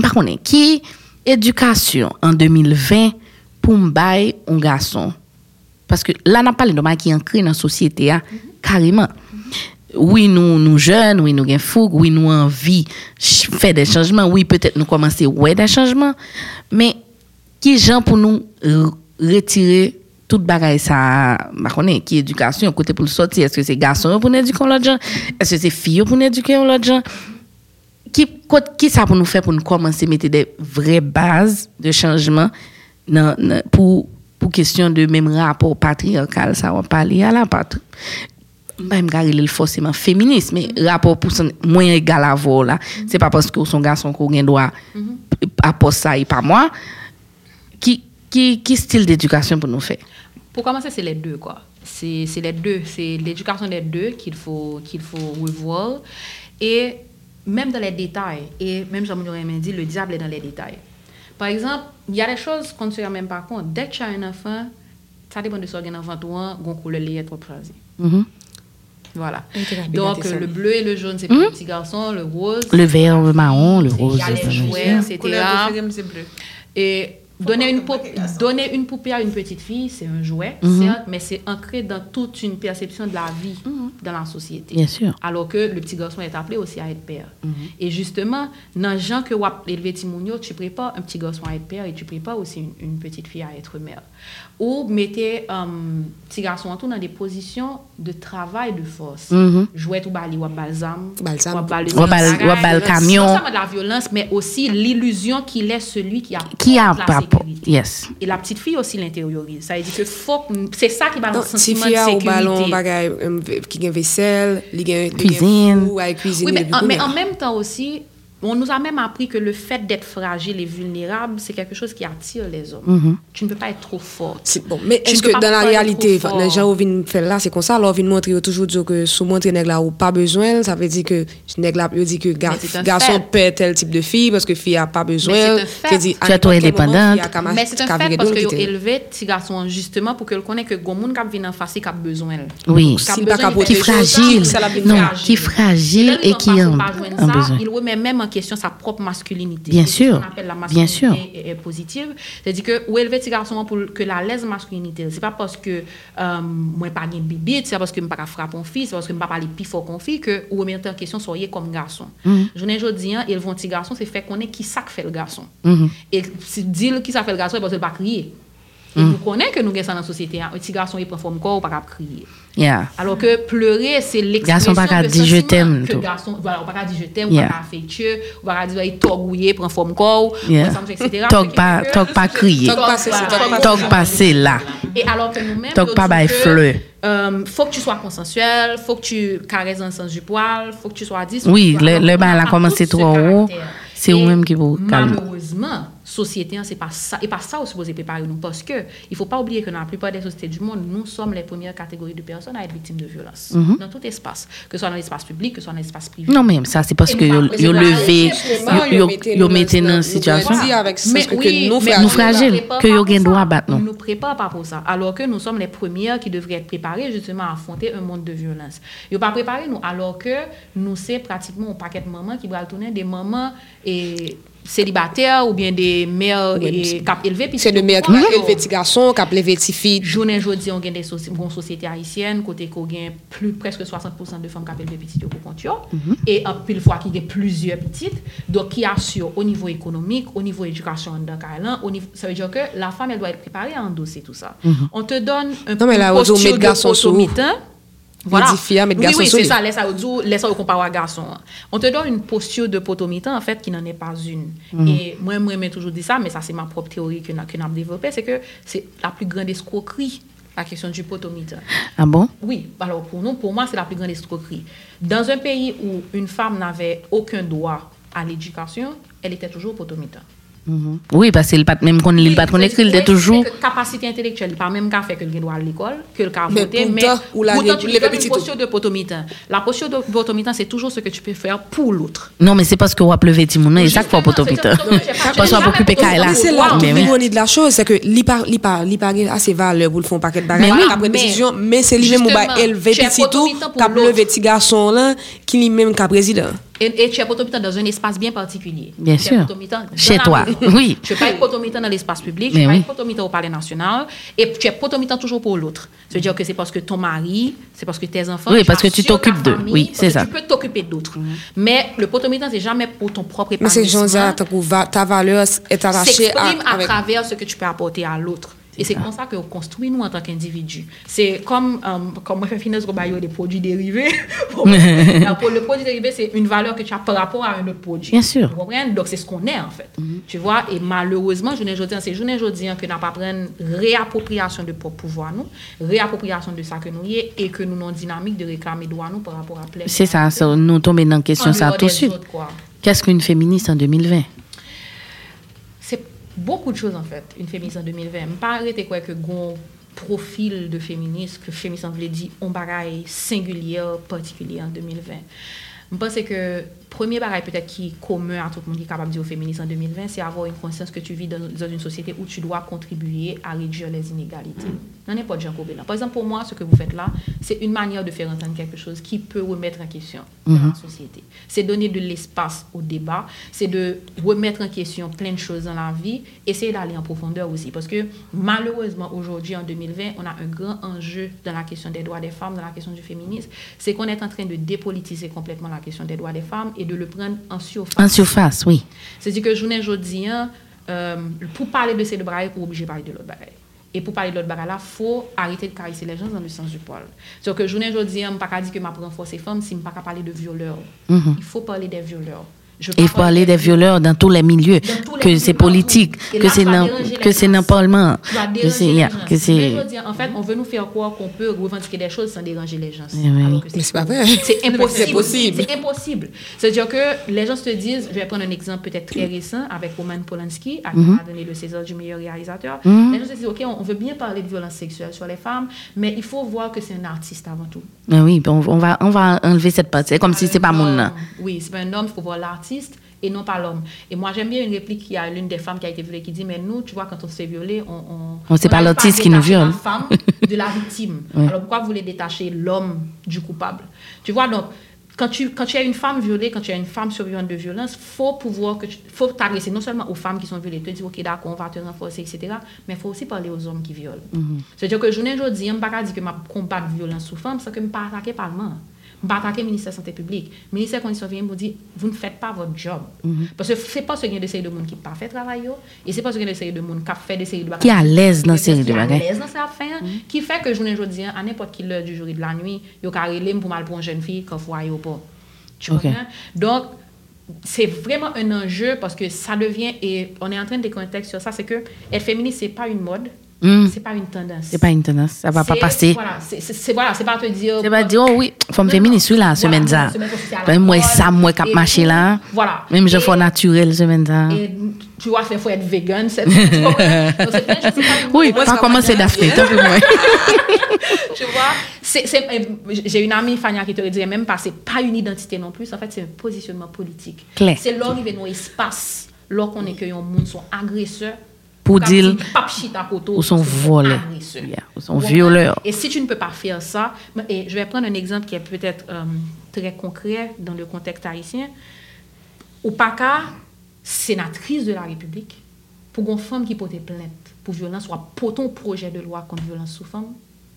par contre, qui éducation en 2020 pour m'baye un garçon? Parce que là, on a parlé de ma qui ancré dans la société, carrément. Oui, nous, nous jeunes, oui, nous avons fougue, oui, nous avons envie de faire des changements, oui, peut-être nous commencer à ouais des changements, mais qui gens pour nous retirer toute bagaille ça, bah, connaît, qui éducation, côté pour le sortir, est-ce que c'est garçon pour nous éduquer l'autre gens, est-ce que c'est fille qui, qui ça pour nous faire pour nous commencer à mettre des vraies bases de changement pour, pour question de même rapport patriarcal, ça va parler à la patrie. Même gars, il est forcément féministe, mais rapport pour son moins égal à vous là, c'est pas parce que son garçon qu'on a droit à poste ça et pas moi. Qui, qui, qui style d'éducation pour nous faire? Pour commencer, c'est les deux, quoi. C'est c'est les deux. C'est l'éducation des deux qu'il faut, qu'il faut revoir. Et même dans les détails, et même j'aurais même dit, le diable est dans les détails. Par exemple, il y a des choses qu'on ne se rend même pas compte. Dès que tu as un enfant, ça dépend de ce qu'il y a enfant, toi, gon couleur lait trop choisi. Mhm. Voilà. Donc, le bleu et le jaune, c'est pour les petits garçons. Le rose, Le vert, le marron, le il rose. y a les ça, jouets, etc. Et donner une, pou- pas manquer ça. donner une poupée à une petite fille, c'est un jouet, Mhm. certes, mais c'est ancré dans toute une perception de la vie dans la société. Bien sûr. Alors que le petit garçon est appelé aussi à être père. Et justement, dans les gens que vous élevé Timounio, tu prépares un petit garçon à être père et tu prépares aussi une, une petite fille à être mère. Ou mettez un petit garçon en tout dans des positions de travail de force. Mhm. Jouer tout bali, ou balsam, Balsam. ou bal- Ou bal- ou bal camion. Non seulement de la violence, mais aussi l'illusion qu'il est celui qui a Qui a sécurité. Yes. Et la petite fille aussi l'intériorise. Ça veut dire que faut, c'est ça qui va le si sentiment de sécurité. ballon, bagay, euh, qui a vaisselle, li gen Cuisine. Oui, mais, en, mais en même temps aussi, on nous a même appris que le fait d'être fragile et vulnérable, c'est quelque chose qui attire les hommes. Mhm. Tu ne peux pas être trop forte. C'est bon, mais est-ce que dans la réalité, fort. les gens qui viennent faire là, c'est comme ça, alors ils viennent montrer toujours dire que sous montrer nèg là ou pas besoin, ça veut dire que nèg là il dit que gar- garçon perd tel type de fille parce que fille a pas besoin, Mais c'est un fait. qui dit Tu es trop indépendante. Mais c'est un fait parce que yo élevé petit garçon justement pour que le connaisse que gon moun k'ap vinn en face qui a besoin. Oui. Qui fragile. qui Non, fragile. qui fragile Et qui a besoin. il remet même en question sa propre masculinité. Bien ce sûr. qu'on appelle la Bien sûr. masculinité est- est positive? C'est-à-dire que ou élever petit garçon pour que la laisse masculinité, c'est pas parce que euh, moi pas gain bibite, c'est parce que me pas frapper un fils, c'est parce que me pas parler plus fort qu'on fille que ou remettre en question soyez comme garçon. Mhm. Je n'ai jodi hein, ils vont petit garçon, c'est fait qu'on est qui ça fait le garçon. Mhm. Et si dire qui ça fait le garçon, c'est parce qu'il pas crier. Et nous connaissons que nous ça dans la société. hein. Un petit garçon, il prend forme corps, pas capable crier. Yeah. Alors que pleurer, c'est Garçon l'expression pas qu'à de dire je t'aime, que tout. garçon, voilà, on pas dire je t'aime, Yeah. on pas affectueux, on pas dire il torgouillé, prend forme corps, Yeah. etc. Talk pas, talk pas crier. Talk pas, c'est pas- pas, là. Et alors que nous-mêmes, nous pas disons by que, fleur. euh, faut que tu sois consensuel, faut que tu caresses dans le sens du poil, faut que tu sois discret. Oui, le- le on bal a pas commencé trop haut, c'est vous-même qui vous calmez. Malheureusement, société, hein, c'est pas ça, et pas ça où supposé préparer nous, parce que il faut pas oublier que dans la plupart des sociétés du monde, nous sommes les premières catégories de personnes à être victimes de violence, dans tout espace, que ce soit dans l'espace public, que ce soit dans l'espace privé. Non, mais ça, c'est parce Et que mais levé, yo mettez dans une situation. Mais parce que oui, nous fragiles. Nous fragiles, prépare que gen ça. droit battre. On nous prépare pas pour ça. Alors que nous sommes les premières qui devraient être préparées justement à affronter un monde de violence. Ils pas préparé nous, alors que nous c'est pratiquement un paquet de mamans qui va tourner des mamans et célibataires ou bien des mères oui, cap élevées. C'est de mères qui élevées petits garçons, qui élevées petites filles. Journée aujourd'hui, on a des bon, sociétés haïtiennes, côté qu'on a plus presque 60% de femmes qui élevées petites au compte. Mhm. Et en pile fois qui a plusieurs petites, donc qui assure au niveau économique, au niveau éducation dans ça veut dire que la femme elle doit être préparée à endosser tout ça. Mhm. On te donne un non, mais là, posture de garçon Voilà. dit fille, mais oui, garçon oui, sous c'est ça, laisse ça au laisse ça au comparé à garçon. On te donne une posture de potomitan, en fait, qui n'en est pas une. Et moi, moi, j'ai toujours dit ça, mais ça, c'est ma propre théorie que nous avons développée, c'est que c'est la plus grande escroquerie, la question du potomitan. Ah bon? Oui, alors pour nous, pour moi, c'est la plus grande escroquerie. Dans un pays où une femme n'avait aucun droit à l'éducation, elle était toujours potomitan. Mhm. Oui, parce que le pat, même quand il pas qu'on écrit, il était Oui, toujours. Capacité intellectuelle, pas même qu'à faire que le droit à l'école, que le cas Mais voter, mais ou la posture de potomitan. La posture de potomitan, c'est toujours ce que tu peux faire pour l'autre. Non, mais c'est parce que on a levé Timon, et chaque fois pour t'occuper. Parce qu'on a occupé Kaila. Mais c'est là l'ironie de la chose, c'est que li pa, li pa, li pa gen assez valeur pour le fond paquet de oui, après mais- décision, mais c'est lui-même Justement, élevé petit tout, potomitan pour qui a l'autre. levé petit garçon là, qui lui-même qui président. Et, et tu es potomitan dans un espace bien particulier. Bien Tu es sûr. Chez toi. maison. Oui. Tu ne peux pas être potomitan dans l'espace public, tu Mais ne peux pas oui. être potomitan au palais national, et tu es potomitan toujours pour l'autre. Ça veut dire que c'est parce que ton mari, c'est parce que tes enfants. Oui, parce que tu t'occupes d'eux. Oui, c'est ça. Tu peux t'occuper d'autres. Mais le potomitan, c'est jamais pour ton propre Mais c'est épanouissement. Que va- ta valeur est s'exprime à, à, avec... travers ce que tu peux apporter à l'autre. Et c'est comme ça qu'on construit nous en tant qu'individu. C'est comme, euh, comme moi, je fais baillot des produits dérivés. Pour- le produit dérivé, c'est une valeur que tu as par rapport à un autre produit. Bien sûr. Donc, c'est ce qu'on est, en fait. Tu vois? Et malheureusement, journée aujourd'hui, c'est journée aujourd'hui que n'a pas prendre réappropriation de propre pouvoir, nous, réappropriation de ça que nous y est, et que nous avons une dynamique de réclamer droit, nous, par rapport à plein. C'est ça, ça, nous tombons dans la question En ça tout de suite. Qu'est-ce qu'une féministe en 2020? Beaucoup de choses en fait, une féministe en 2020. Je ne pas arrêter quoi que gon profil de féministe, que féministe en voulait dire, on bagaille singulière, particulier en 2020. Je pense que premier bagaille peut-être qui est commun à tout le monde qui est capable de dire aux féministes en 2020, c'est avoir une conscience que tu vis dans, dans une société où tu dois contribuer à réduire les inégalités. Non, n'importe Jean là. Par exemple, pour moi, ce que vous faites là, c'est une manière de faire entendre quelque chose qui peut remettre en question la société. C'est donner de l'espace au débat, c'est de remettre en question plein de choses dans la vie, essayer d'aller en profondeur aussi. Parce que malheureusement, aujourd'hui, en 2020, on a un grand enjeu dans la question des droits des femmes, dans la question du féminisme, c'est qu'on est en train de dépolitiser complètement la question des droits des femmes et de le prendre en surface. En surface, oui. C'est-à-dire que journée aujourd'hui, hein, euh, pour parler de ces deux bagailles, pour obligé de parler de l'autre bagaille. Et pour parler de l'autre bagaille là, faut arrêter de caresser les gens dans le sens du poil. C'est-à-dire que journée aujourd'hui, je ne pas dire que ma renforcer les femmes si je ne pas parler de violeurs. Il faut parler des violeurs. Il faut parler des violeurs dans tous les milieux, dans tous les que c'est politique, que c'est que c'est dans gens. le Parlement, que c'est, que c'est, En fait, on veut nous faire croire qu'on peut revendiquer des choses sans déranger les gens. Eh c'est pas vrai. C'est impossible. C'est possible. C'est impossible. C'est-à-dire que les gens se disent, je vais prendre un exemple peut-être très récent avec Roman Polanski, à qui Mhm. on a donné le César du meilleur réalisateur. Les gens se disent, OK, on veut bien parler de violence sexuelle sur les femmes, mais il faut voir que c'est un artiste avant tout. Ah oui, on, va, on va enlever cette partie, c'est comme si c'est pas mon nom. Oui, c'est pas un homme, il faut voir l'artiste et non pas l'homme. Et moi, j'aime bien une réplique qui a l'une des femmes qui a été violée qui dit Mais nous, tu vois, quand on se fait violer, on. on On sait pas l'artiste qui nous viole. La femme de la victime. Alors pourquoi vous voulez détacher l'homme du coupable? Tu vois, donc. Quand tu, quand tu es une femme violée, quand tu es une femme survivante de violence, faut pouvoir que tu, faut t'adresser non seulement aux femmes qui sont violées, te dire ok d'accord, on va te renforcer, etc. Mais il faut aussi parler aux hommes qui violent. C'est-à-dire que journée aujourd'hui, je ne pas dire que je combat violence sous femme, c'est que je ne pas attaquer le Parlement. Je ne pas attaquer le ministère de la Santé publique. Le ministère de la Condition vient me dire, vous ne faites pas votre job. Parce que ce n'est pas ce qu'il y a de série de monde qui n'a pas fait travail, et ce n'est pas ce qu'il y a de série de monde qui a fait des séries de Qui est à l'aise dans série de Qui est à bagages. l'aise dans sa affaire, qui fait que journée aujourd'hui, à n'importe quelle heure du jour et de la nuit, il y a relé pour mal pour une jeune fille aller au port. Tu Ok. comprends? Donc, c'est vraiment un enjeu parce que ça devient, et on est en train de décontexte sur ça, c'est que être féministe, c'est pas une mode, Mm. C'est pas une tendance. C'est pas une tendance. Ça va pas passer. Voilà, c'est- voilà, pas te dire. C'est pas dire, oh oui, femme non. oui, là, Voilà, semaine sociale, Ben, moi, ça, moi, cap marché là. Voilà. Même je fais naturel, semaine ça. Et tu vois, il faut être vegan. pas- Oui, pas commencer moi. tu vois, j'ai une amie, Fania, qui te dirait même pas, c'est pas une identité non plus, en fait, c'est un positionnement politique. C'est où dans espace, là qu'on est que les gens sont agresseurs. Pour dire- Ou sont agresseurs. Yeah, ou sont violeurs. Et si tu ne peux pas faire ça, et je vais prendre un exemple qui est peut-être euh, très concret dans le contexte haïtien. Ou pas sénatrice de la République, pour une femme qui porte plainte pour violence, soit pour ton projet de loi contre violence sous femme,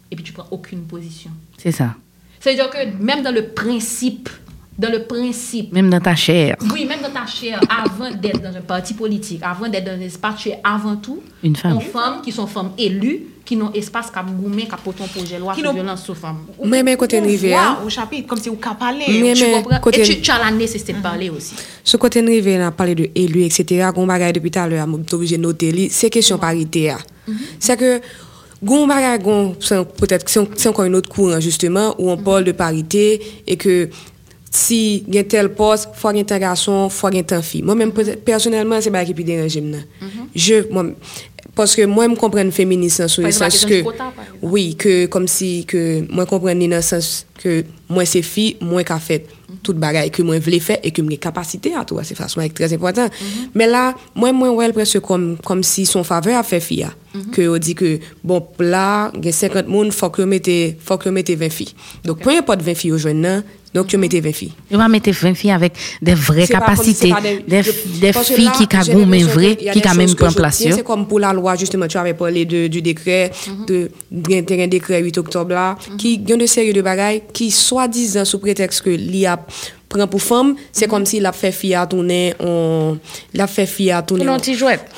et puis tu prends aucune position. C'est ça. C'est-à-dire que même dans le principe, dans le principe, Même dans ta chair. oui, même dans ta chair, avant d'être dans un parti politique, avant d'être dans un espace, tu es avant tout Une femme. Une femme qui sont femmes élues, qui n'ont espace qu'à goumer, qu'à porter un projet de loi Qui sur n'ont- violence sous femme. Mais mais côté On hein, au chapitre, comme si vous parler. Mais- Tu mais comprends? côté- Et tu, tu as la nécessité de parler aussi. ce côté rivé, on a parlé de élu, etc. Gon bagay depuis tout à l'heure, je suis obligé de noter, c'est question parité. hein. C'est que, gon bagay, gon, c'est peut-être, c'est c'est encore une autre courant, justement, où on parle de parité et que si gen tel pos, fwa gen tel gason, fwa gen tel fi. Mwen men, personelman, se ba ki pi deranje mnen. Mm -hmm. Je, mwen, paske mwen m kompren feminist nan sou yon sens ke, oui, ke, kom si, ke mwen kompren ni nan sens ke mwen se fi, mwen ka fet mm -hmm. tout bagay ke mwen vle fet e ke mwen kapasite a tou, se fasyon ek trez important. Men mm -hmm. la, mwen mwen wèl prese kom, kom si son fave a fe fi bon, a. Ke yo di ke, bon, la, gen 50 moun, fwa ke mette, fwa ke mette 20 fi. Dok, okay. pou yon pot 20 fi yo jwen nan, donc, tu mettez 20 filles. Je vais mettre 20 filles avec des vraies capacités, pas des, filles là, qui qu'il y a qui même je place. C'est comme pour la loi, justement, tu avais parlé de, du décret, de, d'un terrain décret 8 octobre là, qui, il y a de sérieux de bagailles, qui, soi-disant, sous prétexte que l'IA prend pour femme, c'est comme s'il a fait fille à tourner, on, il a fait fille à tourner.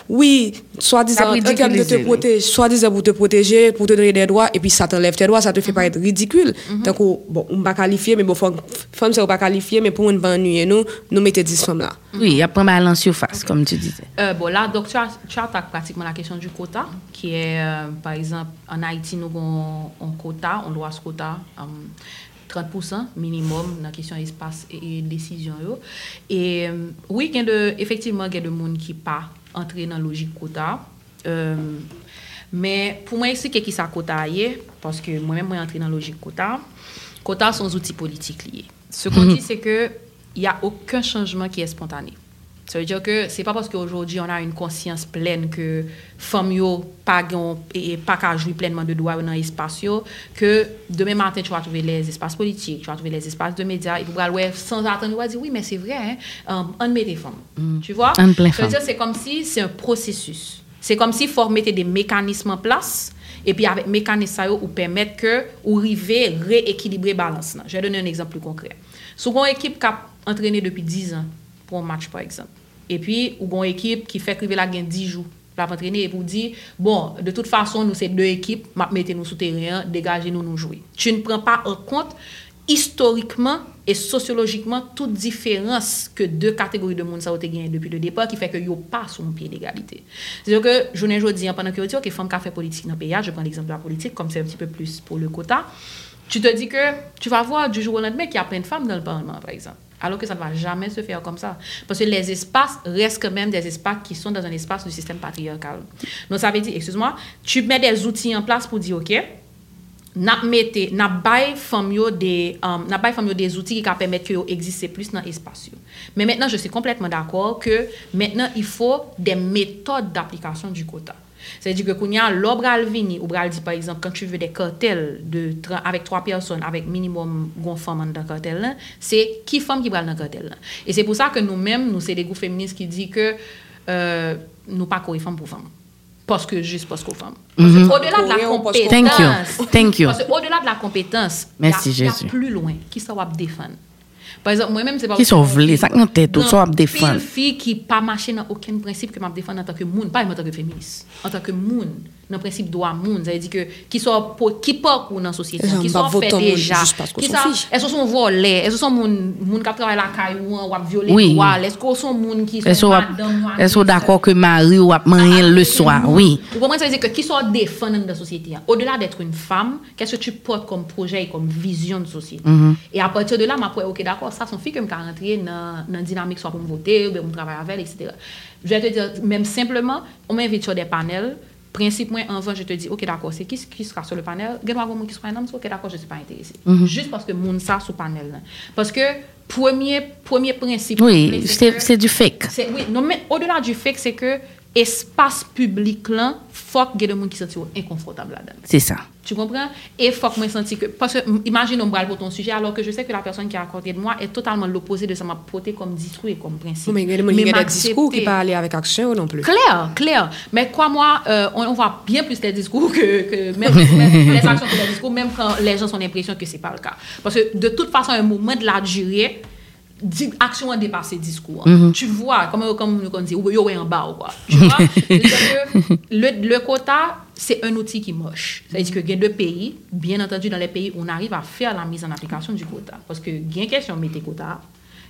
Oui, soi-disant, Ça en termes de te protéger, soi-disant pour te protéger, pour te donner des droits, et puis ça t'enlève tes droits, ça te fait paraître ridicule. Donc, oh, bon, on ne pas qualifier, mais bon, femme, va pas qualifier, mais pour ne pas ennuyer nous, nous mettons 10 femmes là. Oui, après, mal en surface, comme tu disais. Euh, bon, là, donc, tu, as, tu attaques pratiquement la question du quota, qui est, euh, par exemple, en Haïti, nous avons un quota, on doit ce quota, euh, 30% minimum dans la question espace et, et décision. Yo. Et euh, oui, il y a de, effectivement, il y a des gens qui pas entré dans la logique quota. Euh, mais pour moi, expliquer qui ça quota est, parce que moi-même, moi, entré dans la logique quota, quota sont des outils politiques liés. Ce qu'on dit, c'est que il n'y a aucun changement qui est spontané. Ça veut dire que c'est pas parce qu'aujourd'hui on a une conscience pleine que femme yo pas et pas qu'à jouer pleinement de droits dans l'espace que demain matin tu vas trouver les espaces politiques, tu vas trouver les espaces de médias et pour aller sans attendre, on va dire oui mais c'est vrai hein, um, on met des femmes. Mm. Tu vois? Ça veut dire c'est comme si c'est un processus. C'est comme si faut mettre des mécanismes en place et puis avec mécanismes ça ou permettre que ou river rééquilibrer balance. Je vais donner un exemple plus concret. Souvent équipe qui a entraîné depuis 10 ans pour un match par exemple E pi ou bon ekip ki fè krive la gen 10 jou. La pa trene e pou di, bon, de tout fason nou se de ekip, map mette nou sou teryen, degaje nou nou joui. Tu ne pren pa an kont, historikman e sociologikman, tout diferans ke de kategori de moun sa ou te gen depi de depa ki fè ke yo pa sou moun piye d'egalite. Se yo ke, jounen jodi, an panan ki yo di, ok, fèm ka fè politik nan peya, je pren l'exemple la politik, kom se un petit peu plus pou le kota, tu te di ke, tu va vwa du jour au lendemain ki a plein de femme dans le parlement, par exemple. Alors que ça ne va jamais se faire comme ça. Parce que les espaces restent quand même des espaces qui sont dans un espace du système patriarcal. Donc ça veut dire, excuse-moi, tu mets des outils en place pour dire, OK, n'a mette n'a yo des outils qui ca permettre que exister plus dans l'espace. Mais maintenant je suis complètement d'accord que maintenant il faut des méthodes d'application du quota. C'est-à-dire que quand il y a l'obral vini ou bral dit par exemple quand tu veux des cartels de avec trois personnes avec minimum gon femme dans le cartel c'est qui femme qui bral dans le cartel. Et c'est pour ça que nous-mêmes nous c'est des groupes féministes qui dit que euh, nous pas courir femme pour femme. Parce que juste parce qu'on femme. Que Au-delà de la compétence. Thank you. Thank you. Parce au-delà de la compétence, Merci, il y a- il y a Jésus. plus loin. Qui ça va défendre? Par exemple, moi-même, c'est pas... Qui sont volés, ça en tête, tout non, ça, à défendre. Une fille qui pas marché dans aucun principe que m'a défendre en tant que monde, pas en tant que féministe, en tant que monde. nan prinsip do a moun. Zè di ke ki so pok ou nan sosyete, ki so fè deja. Ki sa, eso son volè, eso son moun, moun kap travay la kay ou an, wap viole oui. toal, eso son moun ki son madame. Eso d'akor ke mari wap manyen le soa, oui. Ou komwen sa di ke ki so defan nan da sosyete ya. Ou delà d'être une femme, qu'est-ce que tu portes comme projet et comme vision de société? Mm -hmm. Et à partir de là, ma ok, d'accord, ça, son fille que me rentrer dans la dynamique, soit pour me voter, ou bien pour me travailler avec, etc. Je vais te dire, même simplement, on m'invite sur des panels, principe, moi, en vain, je te dis, OK, d'accord, c'est qui qui sera sur le panel? Il y a qui sera un homme, OK, d'accord, je ne suis pas intéressé. Mm -hmm. Juste parce que moun ça sur le panel. Là. Parce que, premier, premier principe. Oui, c'est du fake. Oui, non, mais au-delà du fake, c'est que espace public, là, faut qu'il y ait des gens qui se sentent inconfortables là-dedans. C'est ça. Tu comprends? Et faut que moi senti que parce que imagine on parle pour ton sujet alors que je sais que la personne qui à côté de moi est totalement l'opposé de ça m'a porté comme discours et comme principe. Mais il y a des gens qui ont des m'accepter- discours qui pas aller avec action non plus. Clair, clair. Mais quoi, moi, euh, on, on voit bien plus les discours que, que même, même les actions que les discours, même quand les gens ont l'impression que c'est pas le cas. Parce que de toute façon, un moment de la durée, action a dépassé discours. Tu vois, comme, comme on dit, ou yo est en bas ou quoi. Tu vois? Le, le quota, c'est un outil qui moche. C'est-à-dire que il y a deux pays, bien entendu, dans les pays où on arrive à faire la mise en application du quota. Parce que il y a une question de mettre quota,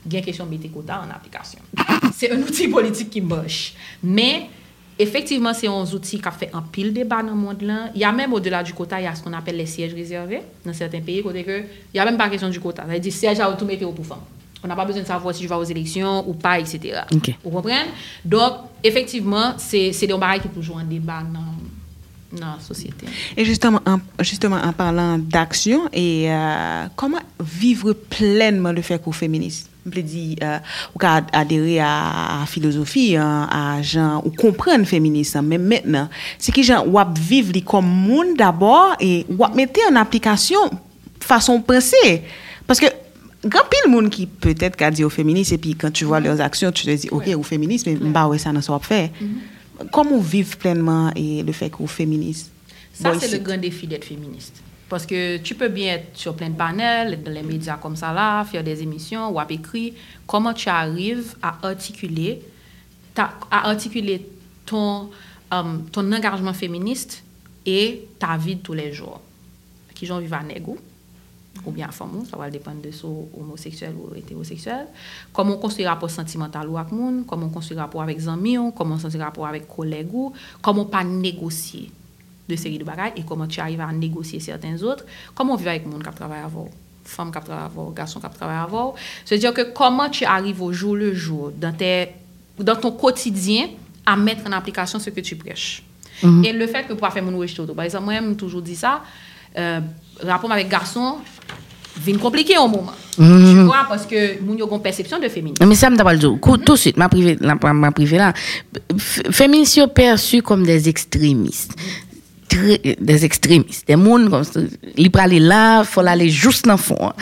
il y a une question de mettre quota en application. c'est un outil politique qui moche. Mais effectivement, c'est un outil qui a fait un pile débat dans le monde. Là. Il y a même au-delà du quota, il y a ce qu'on appelle les sièges réservés dans certains pays. Il n'y a même pas question du quota. C'est-à-dire siège à tout mettre pour femmes. On n'a pas besoin de savoir si tu vas aux élections ou pas, etc. Ok. Vous comprenez? Donc, effectivement, c'est des barrières qui sont toujours en débat dans, dans la société. Et justement, en, justement, en parlant d'action, et euh, comment vivre pleinement le fait qu'on féministe Je veux dire, euh, ou qu'à adhérer à la philosophie, hein, à gens, ou comprendre le féminisme, mais maintenant, c'est que gens, ou vivre comme monde d'abord, et mettre en application façon de penser. Parce que, grand pile monde qui peut-être qu'a dit au féministe, et puis quand tu vois leurs actions, tu te dis, ok, au féminisme, mais bah ouais, ça n'a pas fait. Comment vivre pleinement et le fait qu'on féministe Ça, Bon, c'est le grand défi d'être féministe. Parce que tu peux bien être sur plein de panels, être dans les médias comme ça là, faire des émissions ou à écrire. Comment tu arrives à articuler, ta- à articuler ton, euh, ton engagement féministe et ta vie de tous les jours? Qui j'en vivent à négo ou bien à femme, ça va dépendre de son homosexuel ou hétérosexuel. Comment on construit rapport sentimental ou avec moun, comment on construit rapport avec amis, comment on construit rapport avec collègues, ou, comment pas négocier de série de bagages et comment tu arrives à négocier certains autres, comment on vit avec monde qui travaille avant, femme qui travaille avant, garçon qui travaille avant. C'est-à-dire que comment tu arrives au jour le jour dans tes dans ton quotidien à mettre en application ce que tu prêches. Et le fait que pour faire mon rejeter par exemple, moi j'ai toujours dit ça, euh, rapport avec garçon vient compliqué au moment. Tu vois parce que moun yo une perception de féminisme. Mais ça me Cou- tout de suite, ma privée, la, ma privée là, féministes sont perçus comme des extrémistes. Très- des extrémistes, des gens comme ça, ils aller là, il faut aller juste dans le fond. hein.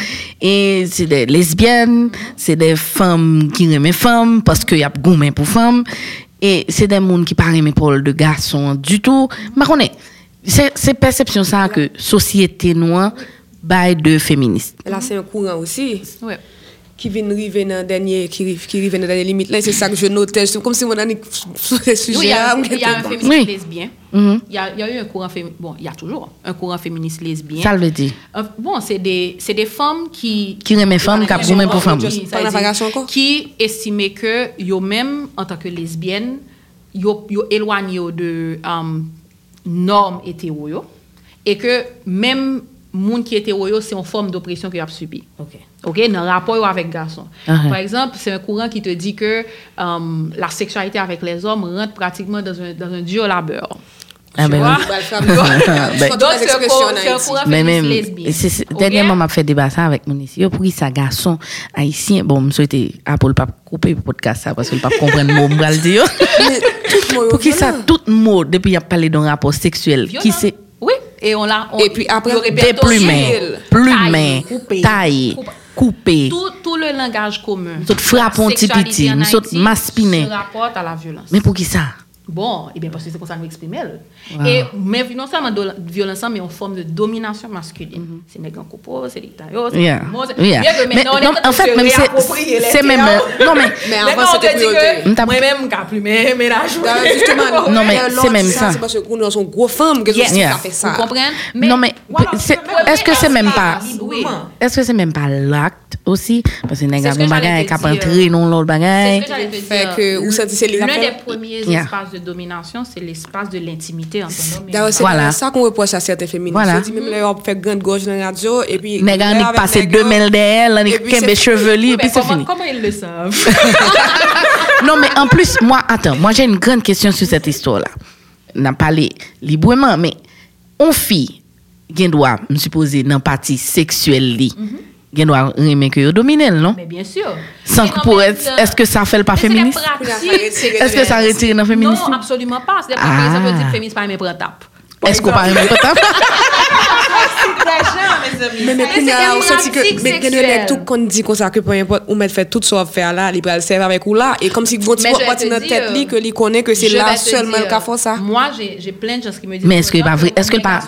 Et c'est des lesbiennes, c'est des femmes qui aiment les femmes parce qu'il y a gourmet pour femmes. Et c'est des gens qui parlent mes pour de garçons du tout. Mais on est, c'est c'est perception ça que société noire bail de féministes. Là, c'est un courant aussi Ouais. qui vient arriver dans dernier, qui qui arrive dans la dernière limite. Là, c'est ça que je notais. C'est comme si on avait sur il y sujets a, il y a un féministe Oui. lesbien. Mhm. Il y, a, il y a eu un courant féministe. Bon, il y a toujours un courant féministe lesbien. Ça le veut dire. Euh, bon, c'est des, c'est des femmes qui. Qui aiment les femmes, qui gourmet pour femmes. Qui estimaient que, yo même, en tant que lesbienne, yo, yo éloigné de um, normes hétéro et que même monde qui est hétéro yo, c'est une forme d'oppression qu'il a subi. Ok. OK, dans rapport yo avec garçon. Uh-huh. Par exemple, c'est un courant qui te dit que um, la sexualité avec les hommes rentre pratiquement dans un, dans un dur labeur. Ah, Tu ben vois? oui. Dernièrement, m'a fait débat ça avec mon ici. Pour qui ça garçon haïtien, bon, je souhaitais, ah, pour le pas couper le podcast ça, parce que le pas comprendre le mot, me le dire. Pour qui ça, tout mot, depuis il a parlé d'un rapport sexuel, qui c'est et on l'a. Et puis après, Taillé, taillé, coupé. coupé. Tout, tout le langage commun. Nous frappons petit petit, nous autres Haïti maspiné. Se rapporte à la violence. Mais pour qui ça? Bon, et bien parce que c'est comme ça que m'exprimer. Et mais non seulement de violence, mais en forme de domination masculine. C'est mes grands coupos, c'est les taillots, c'est Yeah. c'est- Yeah. Mais on non, en fait, même c'est- les c'est même- non, mais- Mais avant, on c'était te dit priorité. moi-même, qu'à plus mes ménages. Da, Justement, Non, mais c'est même ça. C'est parce que nous, on sont gros femmes ça Yeah. fait Vous ça. comprenez non, mais mais- est-ce que c'est même pas. Est-ce que c'est même pas l'acte aussi? Parce que les C'est gars, qui a dire. entré dans l'autre te Fait que, ou ça, c'est les L'un des premiers espaces de domination, c'est l'espace de l'intimité entre et D'ailleurs, c'est. Voilà. ça qu'on reproche à certains féministes. Voilà. On dit même là, on fait grande gauche dans la radio, et puis. Gars, là, passent les deux mails d'elle, des fini. chevelus, et Mais puis c'est comment, fini. comment ils le savent? Non, mais en plus, moi, attends, moi j'ai une grande question sur cette histoire-là. On a parlé librement, mais on fille, qui doit, me supposer, dans partie sexuelle, gen do a remen ke yo dominel, non? Men, bien sûr. San ki pou et, eske sa fel pa feminist? Eske sa retire nan feminist? Non, absolument pas. Se de pratik, sa pe di feminist pa remen pretap. Esko pa remen pretap? Men, men, pou nga ou senti ke, men gen do lèk tout kon di kon sa ke pou import, ou men fè tout so ap fè ala, li pral serve avèk ou la, e kom si vwot pati nan tèt li, ke li konè ke se la selman ka fò sa. Moi, jè plen jans ki me di, men, eske pa, eske pa,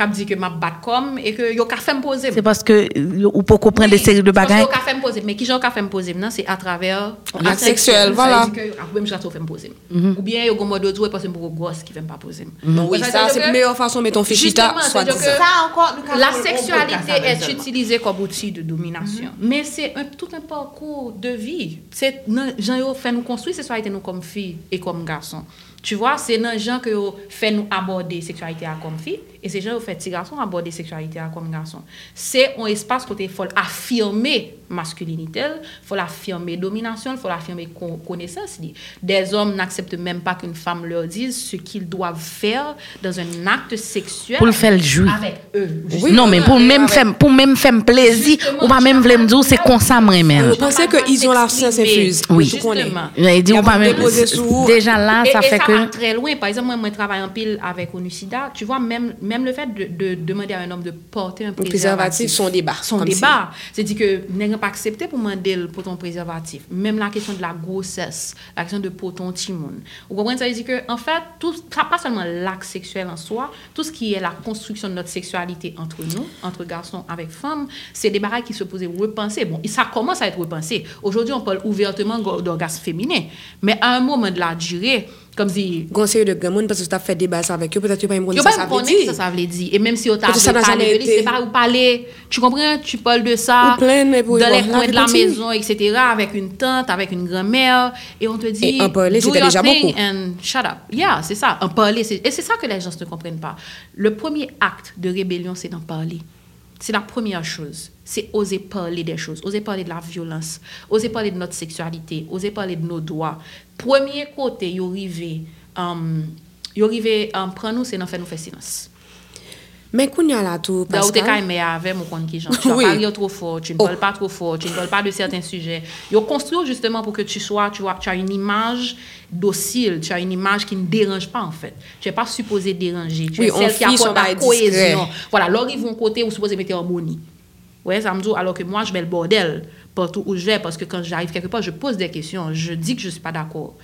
pas- pas. qui de dit que ma bat comme et que yo ka fait me poser. C'est parce que, ou pour comprendre des séries de bagages. Yo ka fait me poser, mais qui j'en ka fait me poser maintenant, c'est à travers L'acte sexuel, voilà. Ça dire que après même je fait me poser. Ou bien yo gomo d'autres parce que pour grosse qui fait me pas poser. Oui, Ça c'est la meilleure façon mais ton fichita soit Ça encore, La sexualité est utilisée comme outil de domination. Mais c'est un- tout un parcours de vie. C'est gens yo fait nous construire sexualité nous comme filles et comme garçons. Tu vois, c'est dans gens que fait nous aborder sexualité à comme filles et c'est gens yo fait petits garçons aborder sexualité à comme garçons. C'est un espace côté faut affirmer masculinité, faut affirmer domination, faut affirmer con- connaissance. li. Des hommes n'acceptent même pas qu'une femme leur dise ce qu'ils doivent faire dans un acte sexuel Pour le faire jouir. avec eux. non, mais pour même avec- faire, pour même faire plaisir, Justement, ou pas même vouloir me dire, c'est comme ça, moi, même. Vous pensez qu'ils ont la science infuse? Oui. qu'on. Justement. Il Il a ou pas Déjà là, ça et fait ça que. va très loin. Par exemple, moi, moi, je travaille en pile avec Onucida. Tu vois, même, même le fait de, de demander à un homme de porter un préservatif. préservatif, son débat, Son débat. C'est-à-dire que n'est pas accepté pour demander pour ton préservatif? Même la question de la grossesse, la question de pour ton. Vous comprenez? Ça veut dire que, en fait, tout, pas seulement l'acte sexuel en soi, tout ce qui est la construction de notre sexualité entre nous, entre garçons avec femmes, c'est des barrages qui se posaient repenser. Bon, et ça commence à être repensé. Aujourd'hui, on parle ouvertement d'orgasme féminin. Mais à un moment de la durée, comme si Gon série de monde parce que tu as fait débat avec eux, peut-être tu pas ça pas ça veut connaître dire. ça veut dire. Et même si on t'a parlé c'est pas où parler. Tu comprends? Tu parles de ça dans les coins de la maison etc avec une tante avec une grand-mère et on te dit en parler, c'était déjà beaucoup. and shut up. Yeah c'est ça en parler et c'est ça que les gens ne comprennent pas. Le premier acte de rébellion c'est d'en parler c'est la première chose. C'est oser parler des choses, oser parler de la violence, oser parler de notre sexualité, oser parler de nos droits. Premier côté, yo rive, um, yo rive um, prendre nous, c'est nous faire silence. Mais qu'on y a là tout Da ou te ka Pascal. eme avec mon compte qui genre, tu Oui. pas rire trop fort, tu ne Oh. parles pas trop fort, tu ne parles pas de certains sujets. Ils construit justement pour que tu sois, tu vois, tu as une image docile, tu as une image qui ne dérange pas en fait. Tu n'es pas supposé déranger, tu Oui, es celle qui apporte la cohésion. Voilà, alors ils vont côté où supposé mettre harmonie. Ouais, ça me dit, alors que moi, je mets le bordel partout où je vais, parce que quand j'arrive quelque part, je pose des questions, je dis que je ne suis pas d'accord.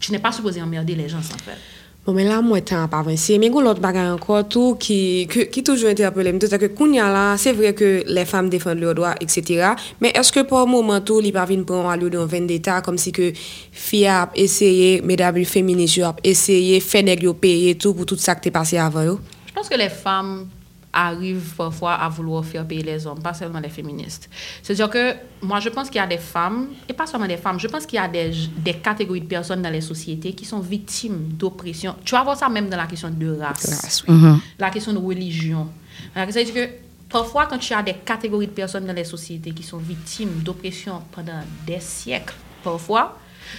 Tu n'es pas supposé emmerder les gens, en fait. Bon men la mwen tan ap avansi. Men goun lot bagay anko tou ki, ki, ki toujou interpelem. Tout sa ke koun ya la, se vre ke le fam defende lor doa, etc. Men eske pou mouman tou li pa vin pou an alou don vendeta kom si ke fia ap eseye, medabil feminist yo ap eseye, feneg yo peye tou pou tout sa ki te pase avan yo? Je pense que les femmes arrivent parfois à vouloir faire payer les hommes, pas seulement les féministes. C'est-à-dire que moi, je pense qu'il y a des femmes, et pas seulement des femmes, je pense qu'il y a des, des catégories de personnes dans les sociétés qui sont victimes d'oppression. Tu vas voir ça même dans la question de race, Race, oui. la question de religion. C'est-à-dire que parfois, quand tu as des catégories de personnes dans les sociétés qui sont victimes d'oppression pendant des siècles, parfois,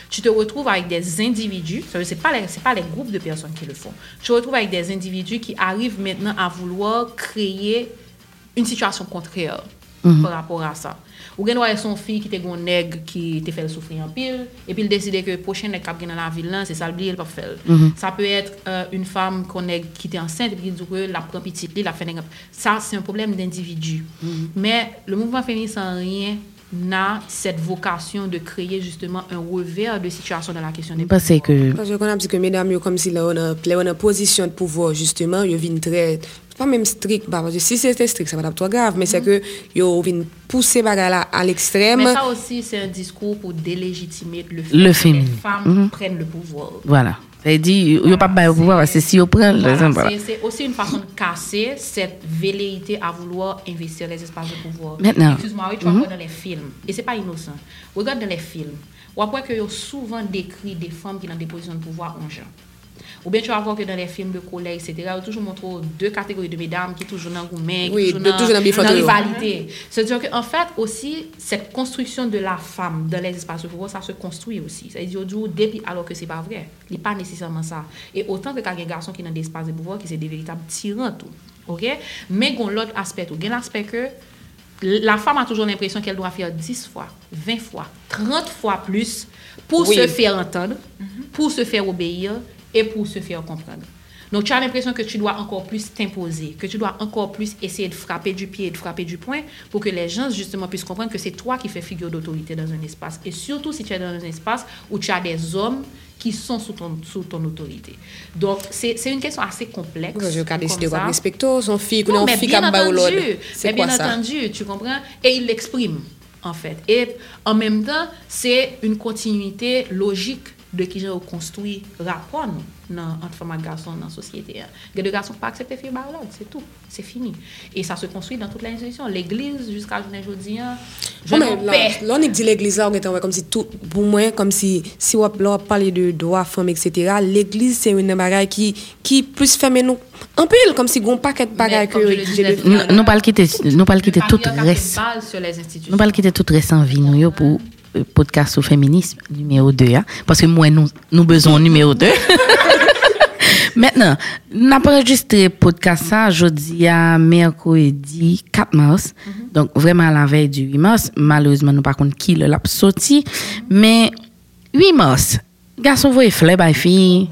tu te retrouves avec des individus, ce n'est pas, les- pas les groupes de personnes qui le font, tu te retrouves avec des individus qui arrivent maintenant à vouloir créer une situation contraire par rapport à ça. Ou bien ouais, son fille qui était un nègre qui te fait souffrir en pile et puis il décide que le prochain nègre qui vient dans la ville là, c'est ça le il pas faire. Ça peut être euh, une femme qu'on est qui était enceinte et puis dit que la prend petite, la fait nègre. Ça c'est un problème d'individu. Mais le mouvement féministe n'a rien n'a cette vocation de créer justement un revers de situation dans la question des Parce que Parce qu'on a dit que mesdames, yo, comme si là, on a, a position de pouvoir, justement, ils viennent très, pas même strict, bah, parce que si c'était strict, ça va pas trop grave, mais c'est que, ils viennent pousser bagarre là à l'extrême. Mais ça aussi, c'est un discours pour délégitimer le fait Le que les féminisme. femmes prennent le pouvoir. voilà. Ça dit, il n'y a pas de pouvoir que si on prend, c'est- C'est aussi une façon de casser cette velléité à vouloir investir les espaces de pouvoir. Maintenant. Excuse-moi, oui, tu vas voir dans les films. Et c'est pas innocent. Regarde dans les films. On voit que souvent décrit des femmes qui sont dans des positions de pouvoir en genre. Ou bien tu vas voir que dans les films de collège, etc., on toujours montre deux catégories de mesdames qui toujours dans gourmet, oui, qui toujours, dans, toujours dans, dans rivalité. C'est-à-dire qu'en fait, aussi, cette construction de la femme dans les espaces de pouvoir, ça se construit aussi. C'est-à-dire, depuis, alors que c'est pas vrai, il n'est pas nécessairement ça. Et autant que quand il y a des garçons qui sont dans des espaces de pouvoir, qui sont des véritables tyrans, tout. OK? Mais il y a l'autre aspect, tout. Il y a l'aspect que la femme a toujours l'impression qu'elle doit faire 10 fois, 20 fois, 30 fois plus pour oui. se faire entendre, mm -hmm. pour se faire obéir, et pour se faire comprendre. Donc, tu as l'impression que tu dois encore plus t'imposer, que tu dois encore plus essayer de frapper du pied et de frapper du poing pour que les gens, justement, puissent comprendre que c'est toi qui fais figure d'autorité dans un espace. Et surtout si tu es dans un espace où tu as des hommes qui sont sous ton, sous ton autorité. Donc, c'est une question assez complexe. Je vais décider de respecter son qu'on Non, mais bien entendu, mais bien entendu, tu comprends? Et il l'exprime, en fait. Et en même temps, c'est une continuité logique de ki jan ou konstoui rapon nan antfama gason nan sosyete. Gen de gason pa aksepte fi barlog, se tou, se fini. E sa se konstoui nan tout la institusyon. L'eglise, jiska jounen jodi, jounen pe. Lonik di l'eglise la, ou gen tan wè kom si tout, pou mwen, kom si si wap lò pale de doa, fom, etc. L'eglise se yon bagay ki, ki plus fèmè nou. Anpil, kom si goun paket bagay ke nou pal kite tout res. Nou pal kite tout res anvi nou yo pou base sur le podcast féminisme numéro 2 hein, parce que moi nous nous besoin numéro 2. Maintenant, n'a pas enregistré podcast ça jeudi à mercredi 4 mars. Donc vraiment à la veille du 8 mars, malheureusement nous par contre qui le l'a sorti, mais 8 mars. Garçon voyez fleur by fille.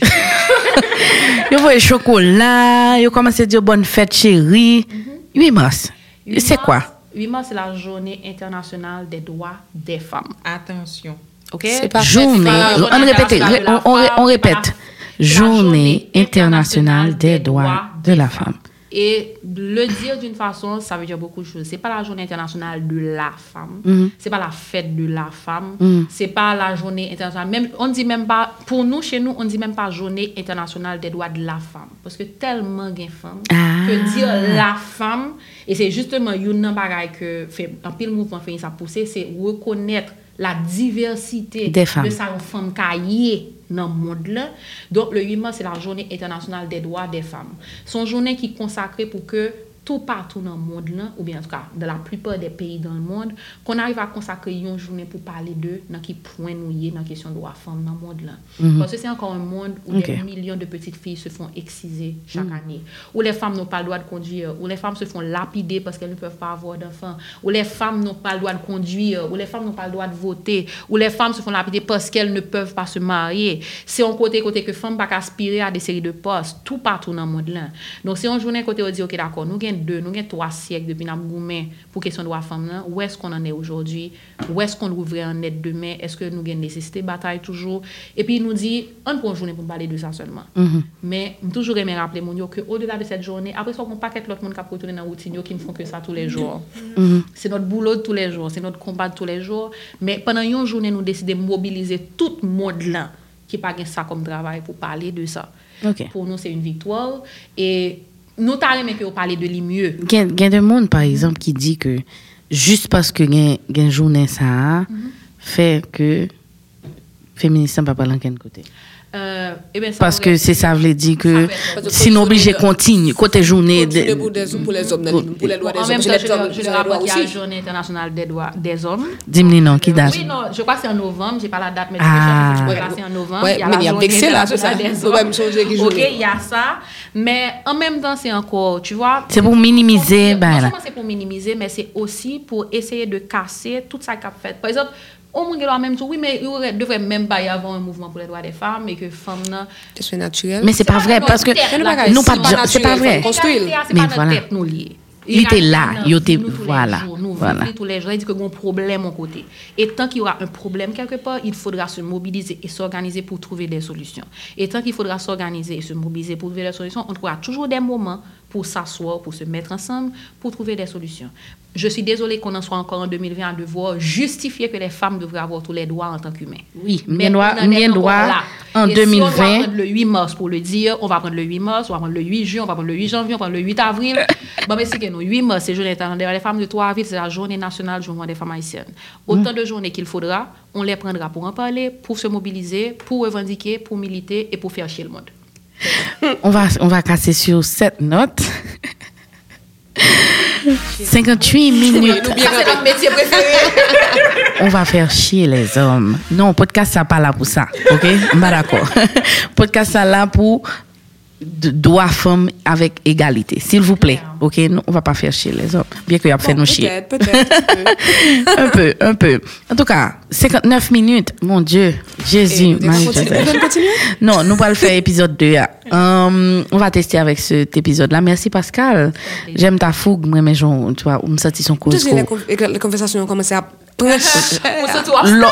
Yo voyez chocolat, yo commence à dire bonne fête chérie. 8 mars. 8 C'est mars- quoi? 8 mars, c'est la journée internationale des droits des femmes. Attention. OK? C'est pas- Journée, on journée répète, on, répète. Journée internationale des droits de la femme. Et le dire d'une façon, ça veut dire beaucoup de choses. C'est pas la journée internationale de la femme. Mhm. C'est pas la fête de la femme. Mhm. C'est pas la journée internationale. Même, on dit même pas, pour nous, chez nous, on dit même pas journée internationale des droits de la femme. Parce que tellement de femmes Ah. que dire la femme, et c'est justement une bagay que fait un pile mouvement fait ça pousser, c'est reconnaître la diversité des femmes. de sa femme cahier dans le monde. Donc le 8 mars, c'est la journée internationale des droits des femmes. Son journée qui est consacrée pour que tout partout dans le monde là, ou bien en tout cas dans la plupart des pays dans le monde, qu'on arrive à consacrer une journée pour parler d'eux dans qui point nous y est dans la question de droits femmes dans le monde là. Parce que c'est encore un monde où des millions de petites filles se font exciser chaque année, où les femmes n'ont pas le droit de conduire, où les femmes se font lapider parce qu'elles ne peuvent pas avoir d'enfants, où les femmes n'ont pas le droit de conduire, où les femmes n'ont pas le droit de voter, où les femmes se font lapider parce qu'elles ne peuvent pas se marier. C'est un côté côté que femmes pas aspirer à des séries de postes tout partout dans le monde là. Donc c'est une journée côté on dit OK d'accord, nous gagnons deux, nous gagnons trois siècles depuis nous gourmet pour question de droits femmes là, où est-ce qu'on en est aujourd'hui? Où est-ce qu'on ouvrait en être demain? Est-ce que nous gagnons nécessité de bataille toujours? Et puis il nous dit on prend une journée pour parler de ça seulement. Mais je toujours aimé rappeler mon yo que au-delà de cette journée, après ça on paquet l'autre monde qui a retourné dans la routine yo qui ne font que ça tous les jours. C'est notre boulot de tous les jours, c'est notre combat de tous les jours, mais pendant une journée nous décidons de mobiliser tout le monde là qui pas gain ça comme travail pour parler de ça. OK. Pour nous c'est une victoire et nous t'allons mais que vous parlez de lui mieux. Il y a des monde par exemple qui dit que juste parce que gain gain journée ça mm -hmm. fait que féministe pas parler de côté. Euh, eh ben, ça Parce que c'est ça veut dire que Ça peut être- sinon obligé continue côté journée de- pour, des, pour les hommes, pour les droits des en hommes. même J'ai temps, les je, je le les a la journée internationale des droits des hommes. Dis-moi non, qui date? Oui, non, je crois que c'est en novembre, j'ai pas la date, mais Ah. je sais que c'est en novembre. Ouais, il y a mais il y a vexé, là, c'est ça? Ok, il y a ça, mais en même temps, c'est encore, tu vois. C'est pour minimiser, Non ben, seulement c'est pour minimiser, mais c'est aussi pour essayer de casser tout ça qu'a fait. Par exemple, au monde qui a même dit, oui, mais il devrait même pas y avoir un mouvement pour les droits des femmes et que femmes, là, C'est naturel? Mais c'est pas vrai parce que non pas C'est pas vrai. Mais voilà. nous. Il était là, il était- nous tous les voilà, jours, nous, voilà. Tous les jours, il dit que y a un problème au côté. Et tant qu'il y aura un problème quelque part, il faudra se mobiliser et s'organiser pour trouver des solutions. Et tant qu'il faudra s'organiser et se mobiliser pour trouver des solutions, on trouvera toujours des moments pour s'asseoir, pour se mettre ensemble, pour trouver des solutions. Je suis désolée qu'on en soit encore en 2020 à devoir justifier que les femmes devraient avoir tous les droits en tant qu'humains. Oui, Mais on en est droit là. en Et si on 2020. doit prendre le 8 mars pour le dire, on va prendre le 8 mars, on va prendre le 8 juin, on va prendre le 8 janvier, on va prendre le 8 avril. bon, mais c'est que nous, 8 mars, c'est journée internationale des femmes de trois avril, c'est la journée nationale du mouvement des femmes haïtiennes. Autant de journées qu'il faudra, on les prendra pour en parler, pour se mobiliser, pour revendiquer, pour militer et pour faire chier le monde. On va, on va casser sur cette note. 58 minutes. On va faire chier les hommes. Non, podcast, ça pas là pour ça. OK? Pas d'accord. podcast, ça là pour de- droit femme avec égalité. S'il vous plaît. OK? Non, on va pas faire chier les hommes. Bien qu'il y a fait nous chier. Peut-être, peut-être. un peu, un peu. En tout cas, 59 minutes. Mon Dieu. Jésus. Non, nous allons le faire épisode 2. ah. Hum, on va tester avec cet épisode-là. Merci Pascal. J'aime ta fougue, moi, mais genre, tu vois, on me sentit son les, que les conversations ont commencé à prendre. On se tourne. Le-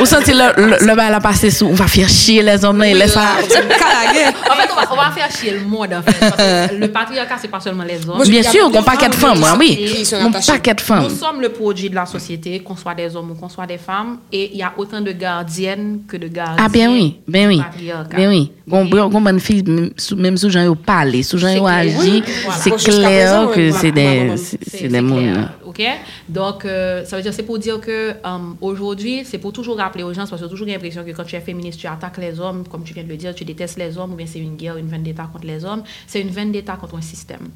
On sentit le, le, le bal a passé sous. On va faire chier les hommes, et laisse ça. En fait, on va, on va faire chier le monde, en fait. Parce que le patriarcat, c'est pas seulement les hommes. Bien sûr, les qu'on paquet de femmes, femmes, moi, oui. attachées. paquet de femmes. Nous sommes le produit de la société, qu'on soit des hommes ou qu'on soit des femmes, et il y a autant de gardiennes que de gardiens. Ah, ben oui, ben oui. Ben oui. Gon bonne fille, même sous- Jean, yo parlé, sous clair. agi, c'est clair que c'est des, voilà, c'est C'est- c'est c'est des mouns. clair, OK? Donc, euh, ça veut dire, c'est pour dire que euh, aujourd'hui, c'est pour toujours rappeler aux gens, parce que j'ai toujours l'impression que quand tu es féministe, tu attaques les hommes, comme tu viens de le dire, tu détestes les hommes, ou bien c'est une guerre, une vendetta contre les hommes. C'est une vendetta contre un système.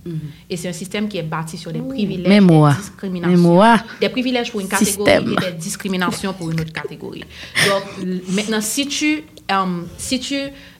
Et c'est un système qui est bâti sur des privilèges, Mais moi, des discriminations. mais moi. Des privilèges pour une catégorie Système. et des discriminations pour une autre catégorie. Donc, maintenant, si tu, euh, si tu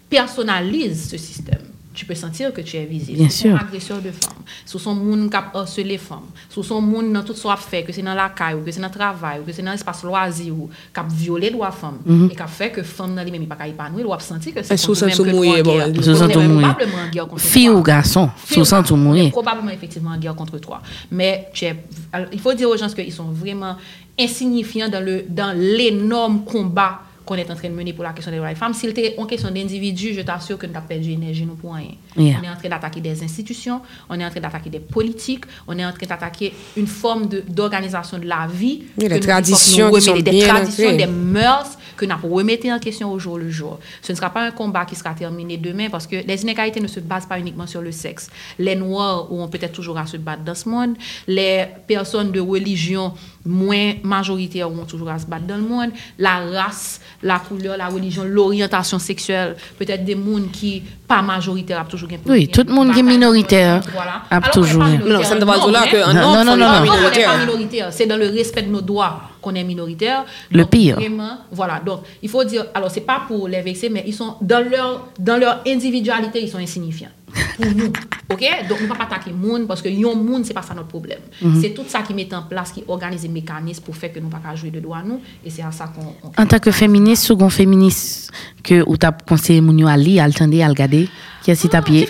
personnalises ce système, tu peux sentir que tu es visé. Bien Sous son sûr. agresseur de femmes, sous son monde qui a harcelé femmes, sous son monde dans tout ce qu'on fait, que c'est dans la caille, ou que c'est dans le travail, ou que c'est dans l'espace loisir, ou qui a violé droit femmes, Mhm. et qui a fait que femmes dans lui-même, il pas qu'à épanouir, ou a senti que c'est sous ça, nous mouillé, Sous ça, tout mouillé. probablement en guerre contre Fille toi. ou garçon, sous ou ça, tout mouillé. probablement effectivement en guerre contre toi. Mais tu es- alors, il faut dire aux gens qu'ils sont vraiment insignifiants dans le dans l'énorme combat qu'on est en train de mener pour la question des droits des femmes. S'il était en question d'individus, je t'assure que nous avons perdu l'énergie nous pour rien. Yeah. On est en train d'attaquer des institutions, on est en train d'attaquer des politiques, on est en train d'attaquer une forme d'organisation de, la vie. Oui, les traditions nous qui sont remettons, des bien traditions, des mœurs que nous remettons en question au jour le jour. Ce ne sera pas un combat qui sera terminé demain parce que les inégalités ne se basent pas uniquement sur le sexe. Les Noirs auront peut-être toujours à se battre dans ce monde. Les personnes de religion moins majoritaires auront toujours à se battre dans le monde. La race, la couleur, la religion, l'orientation sexuelle, peut-être des mondes qui pas majoritaires a toujours gagné- Oui, tout le monde qui est minoritaire Voilà. a Alors, toujours Non, ça ne veut pas dire Non, non, non, non, non. non, on n'est pas minoritaire. minoritaire. C'est dans le respect de nos droits qu'on est minoritaire. Le Donc, pire. Vraiment, voilà. Donc, il faut dire, alors, c'est pas pour les vexer, mais ils sont, dans leur, dans leur individualité, ils sont insignifiants. Pour nous. OK? Donc, on ne va pas attaquer le monde parce que yon monde, c'est pas ça notre problème. Mhm. C'est tout ça qui met en place, qui organise les mécanismes pour faire que nous ne pas jouer de droit nous. Et c'est à ça qu'on. on- En tant que féministe, second féministe, que ou t'as conseillé moun yo à lire, à à regarder, qui est si pied.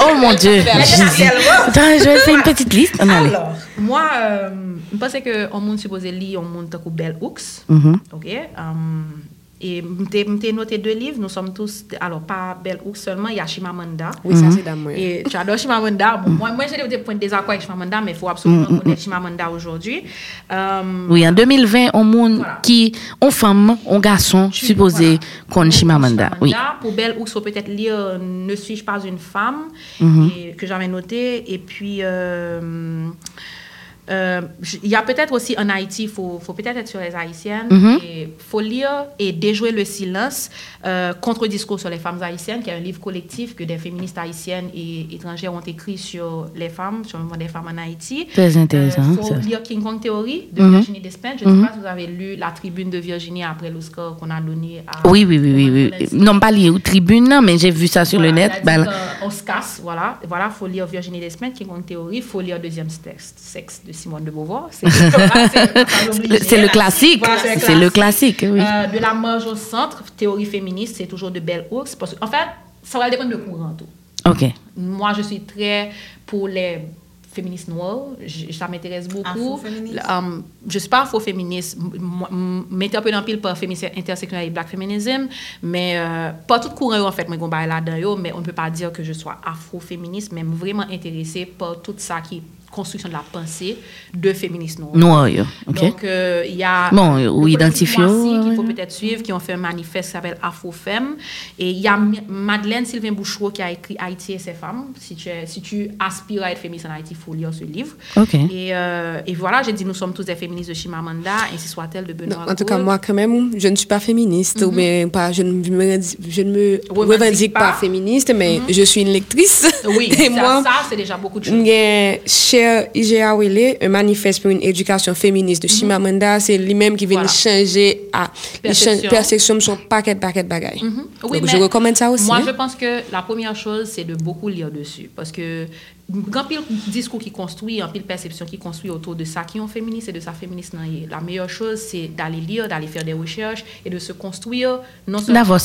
Oh mon Dieu. Attends, je vais faire une petite liste. Alors, moi, euh, je pense que on monde supposé lire, on monde comme Bell Hooks. Mhm. OK? Et j'ai noté deux livres. Nous sommes tous, alors pas Bell Hooks seulement, il y a Chimamanda. Oui, ça, c'est dame, moi. Et tu adores Chimamanda. Bon, moi, moi j'ai des points de désaccord avec Chimamanda, mais il faut absolument connaître Chimamanda aujourd'hui. Um, Oui, en 2020, on monde Voilà. qui, on femme, on garçon, supposé voilà. qu'on Chimamanda. Oui. Pour Belle Hooks, faut peut-être lire Ne suis-je pas une femme Mhm. et- que j'avais noté. Et puis, euh, euh, il y a peut-être aussi en Haïti, il faut, faut peut-être être sur les Haïtiennes. Mhm. Il faut lire et déjouer le silence euh, contre-discours sur les femmes haïtiennes, qui est un livre collectif que des féministes haïtiennes et étrangères ont écrit sur les femmes, sur le mouvement des femmes en Haïti. Très intéressant, Il faut ça. lire King Kong Theory de Mhm. Virginie Despentes. Je ne sais pas si vous avez lu la tribune de Virginie après l'Oscar qu'on a donné à. Oui, oui, oui, oui, oui. Non, pas lire aux tribunes, non, mais j'ai vu ça sur le net. Ben, on se casse, voilà. Voilà, faut lire Virginie Despentes, qui est une théorie. faut lire deuxième texte, Sexe de Simone de Beauvoir. C'est le- c'est le classique. Voilà, C'est le classique, oui. Euh, de la marge au centre, théorie féministe, c'est toujours de Bell Hooks. Parce que, en fait, ça va dépendre de courant. Tout. OK. Moi, je suis très pour les féministe noire, j- ça m'intéresse beaucoup. Um, je suis pas afro-féministe, m- m- mettez un peu dans pile par féminisme intersectionnel et black feminism, mais euh, pas tout courant en fait, là-dedans yo, mais on ne peut pas dire que je sois afro-féministe, mais vraiment intéressée par tout ça qui est construction de la pensée de féministes noirs. Noir, yo. OK? Donc, euh, il y a Bon, ou ouais, qu'il faut peut-être suivre, qui ont fait un manifeste qui s'appelle Afro-Femme. Et il y a Madeleine Sylvain Bouchereau qui a écrit Haïti et ses femmes. Si tu, si tu aspires à être féministe en Haïti, il faut lire ce livre. OK. Et, euh, et voilà, j'ai dit, nous sommes tous des féministes de Chimamanda, ainsi soit-elle de Non, Benoît en tout cas, moi, quand même, je ne suis pas féministe, ou bien pas, je ne me, je ne me Revendique revendique pas, pas. féministe, mais je suis une lectrice. Oui, et ça, moi, ça, c'est déjà beaucoup de choses. Cher IGA Wele, un manifeste pour une éducation féministe de Chimamanda, c'est lui-même qui vient Voilà. changer à Perception. perception sur paquet paquet de bagailles. Mhm. Oui, Donc je recommande ça aussi. Moi, hein. je pense que la première chose, c'est de beaucoup lire dessus. Parce que grand pile discours qui construit, en pile perception qui construit autour de ça qui est féministe et de sa féministe. nan. La meilleure chose, c'est d'aller lire, d'aller faire des recherches et de se construire. Non seulement D'avoir,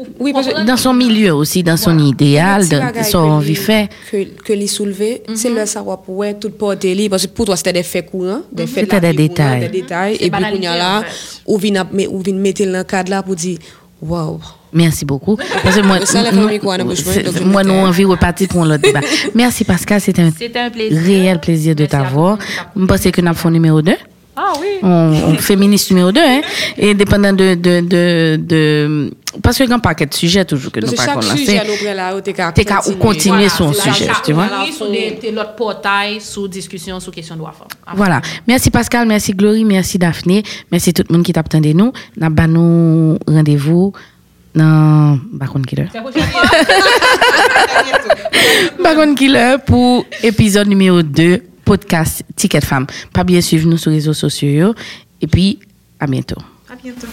ou- Oui, parce que Dans son milieu aussi, dans son Voilà. idéal, dans son envie fait. Que, que les soulever, c'est le savoir pour ouais, tout porter li, parce que pour toi, c'était des faits courants, des faits de C'était la des vie détails. des détails, C'est et puis, qu'on y a là, ou vient, mais- ou vient mettre dans le Merci beaucoup. Parce que moi, c'est- je moi, nous, envie de repartir pour un autre débat. Merci Pascal, c'était un un plaisir. réel plaisir de t'avoir. Je pense que nous avons fait numéro 2. Ah oui. On, on féministe numéro 2, hein. Et dépendant de, de, de, de, parce que quand paquet de sujets toujours que nous pas chaque qu'on sujet, là, ou t'es qu'à continuer son c'est sujet, tu vois. Des l'autre portail, sous discussion, sous question de droit femme. Voilà. Merci Pascal, merci Glory, merci Daphné, merci tout le monde qui t'a attendu nous. N'a nous rendez-vous dans Bakon Killer. Bakon Killer pour épisode numéro 2, podcast Ticket Femme. Pas bien suivre nous sur les réseaux sociaux. Et puis, à bientôt. À bientôt.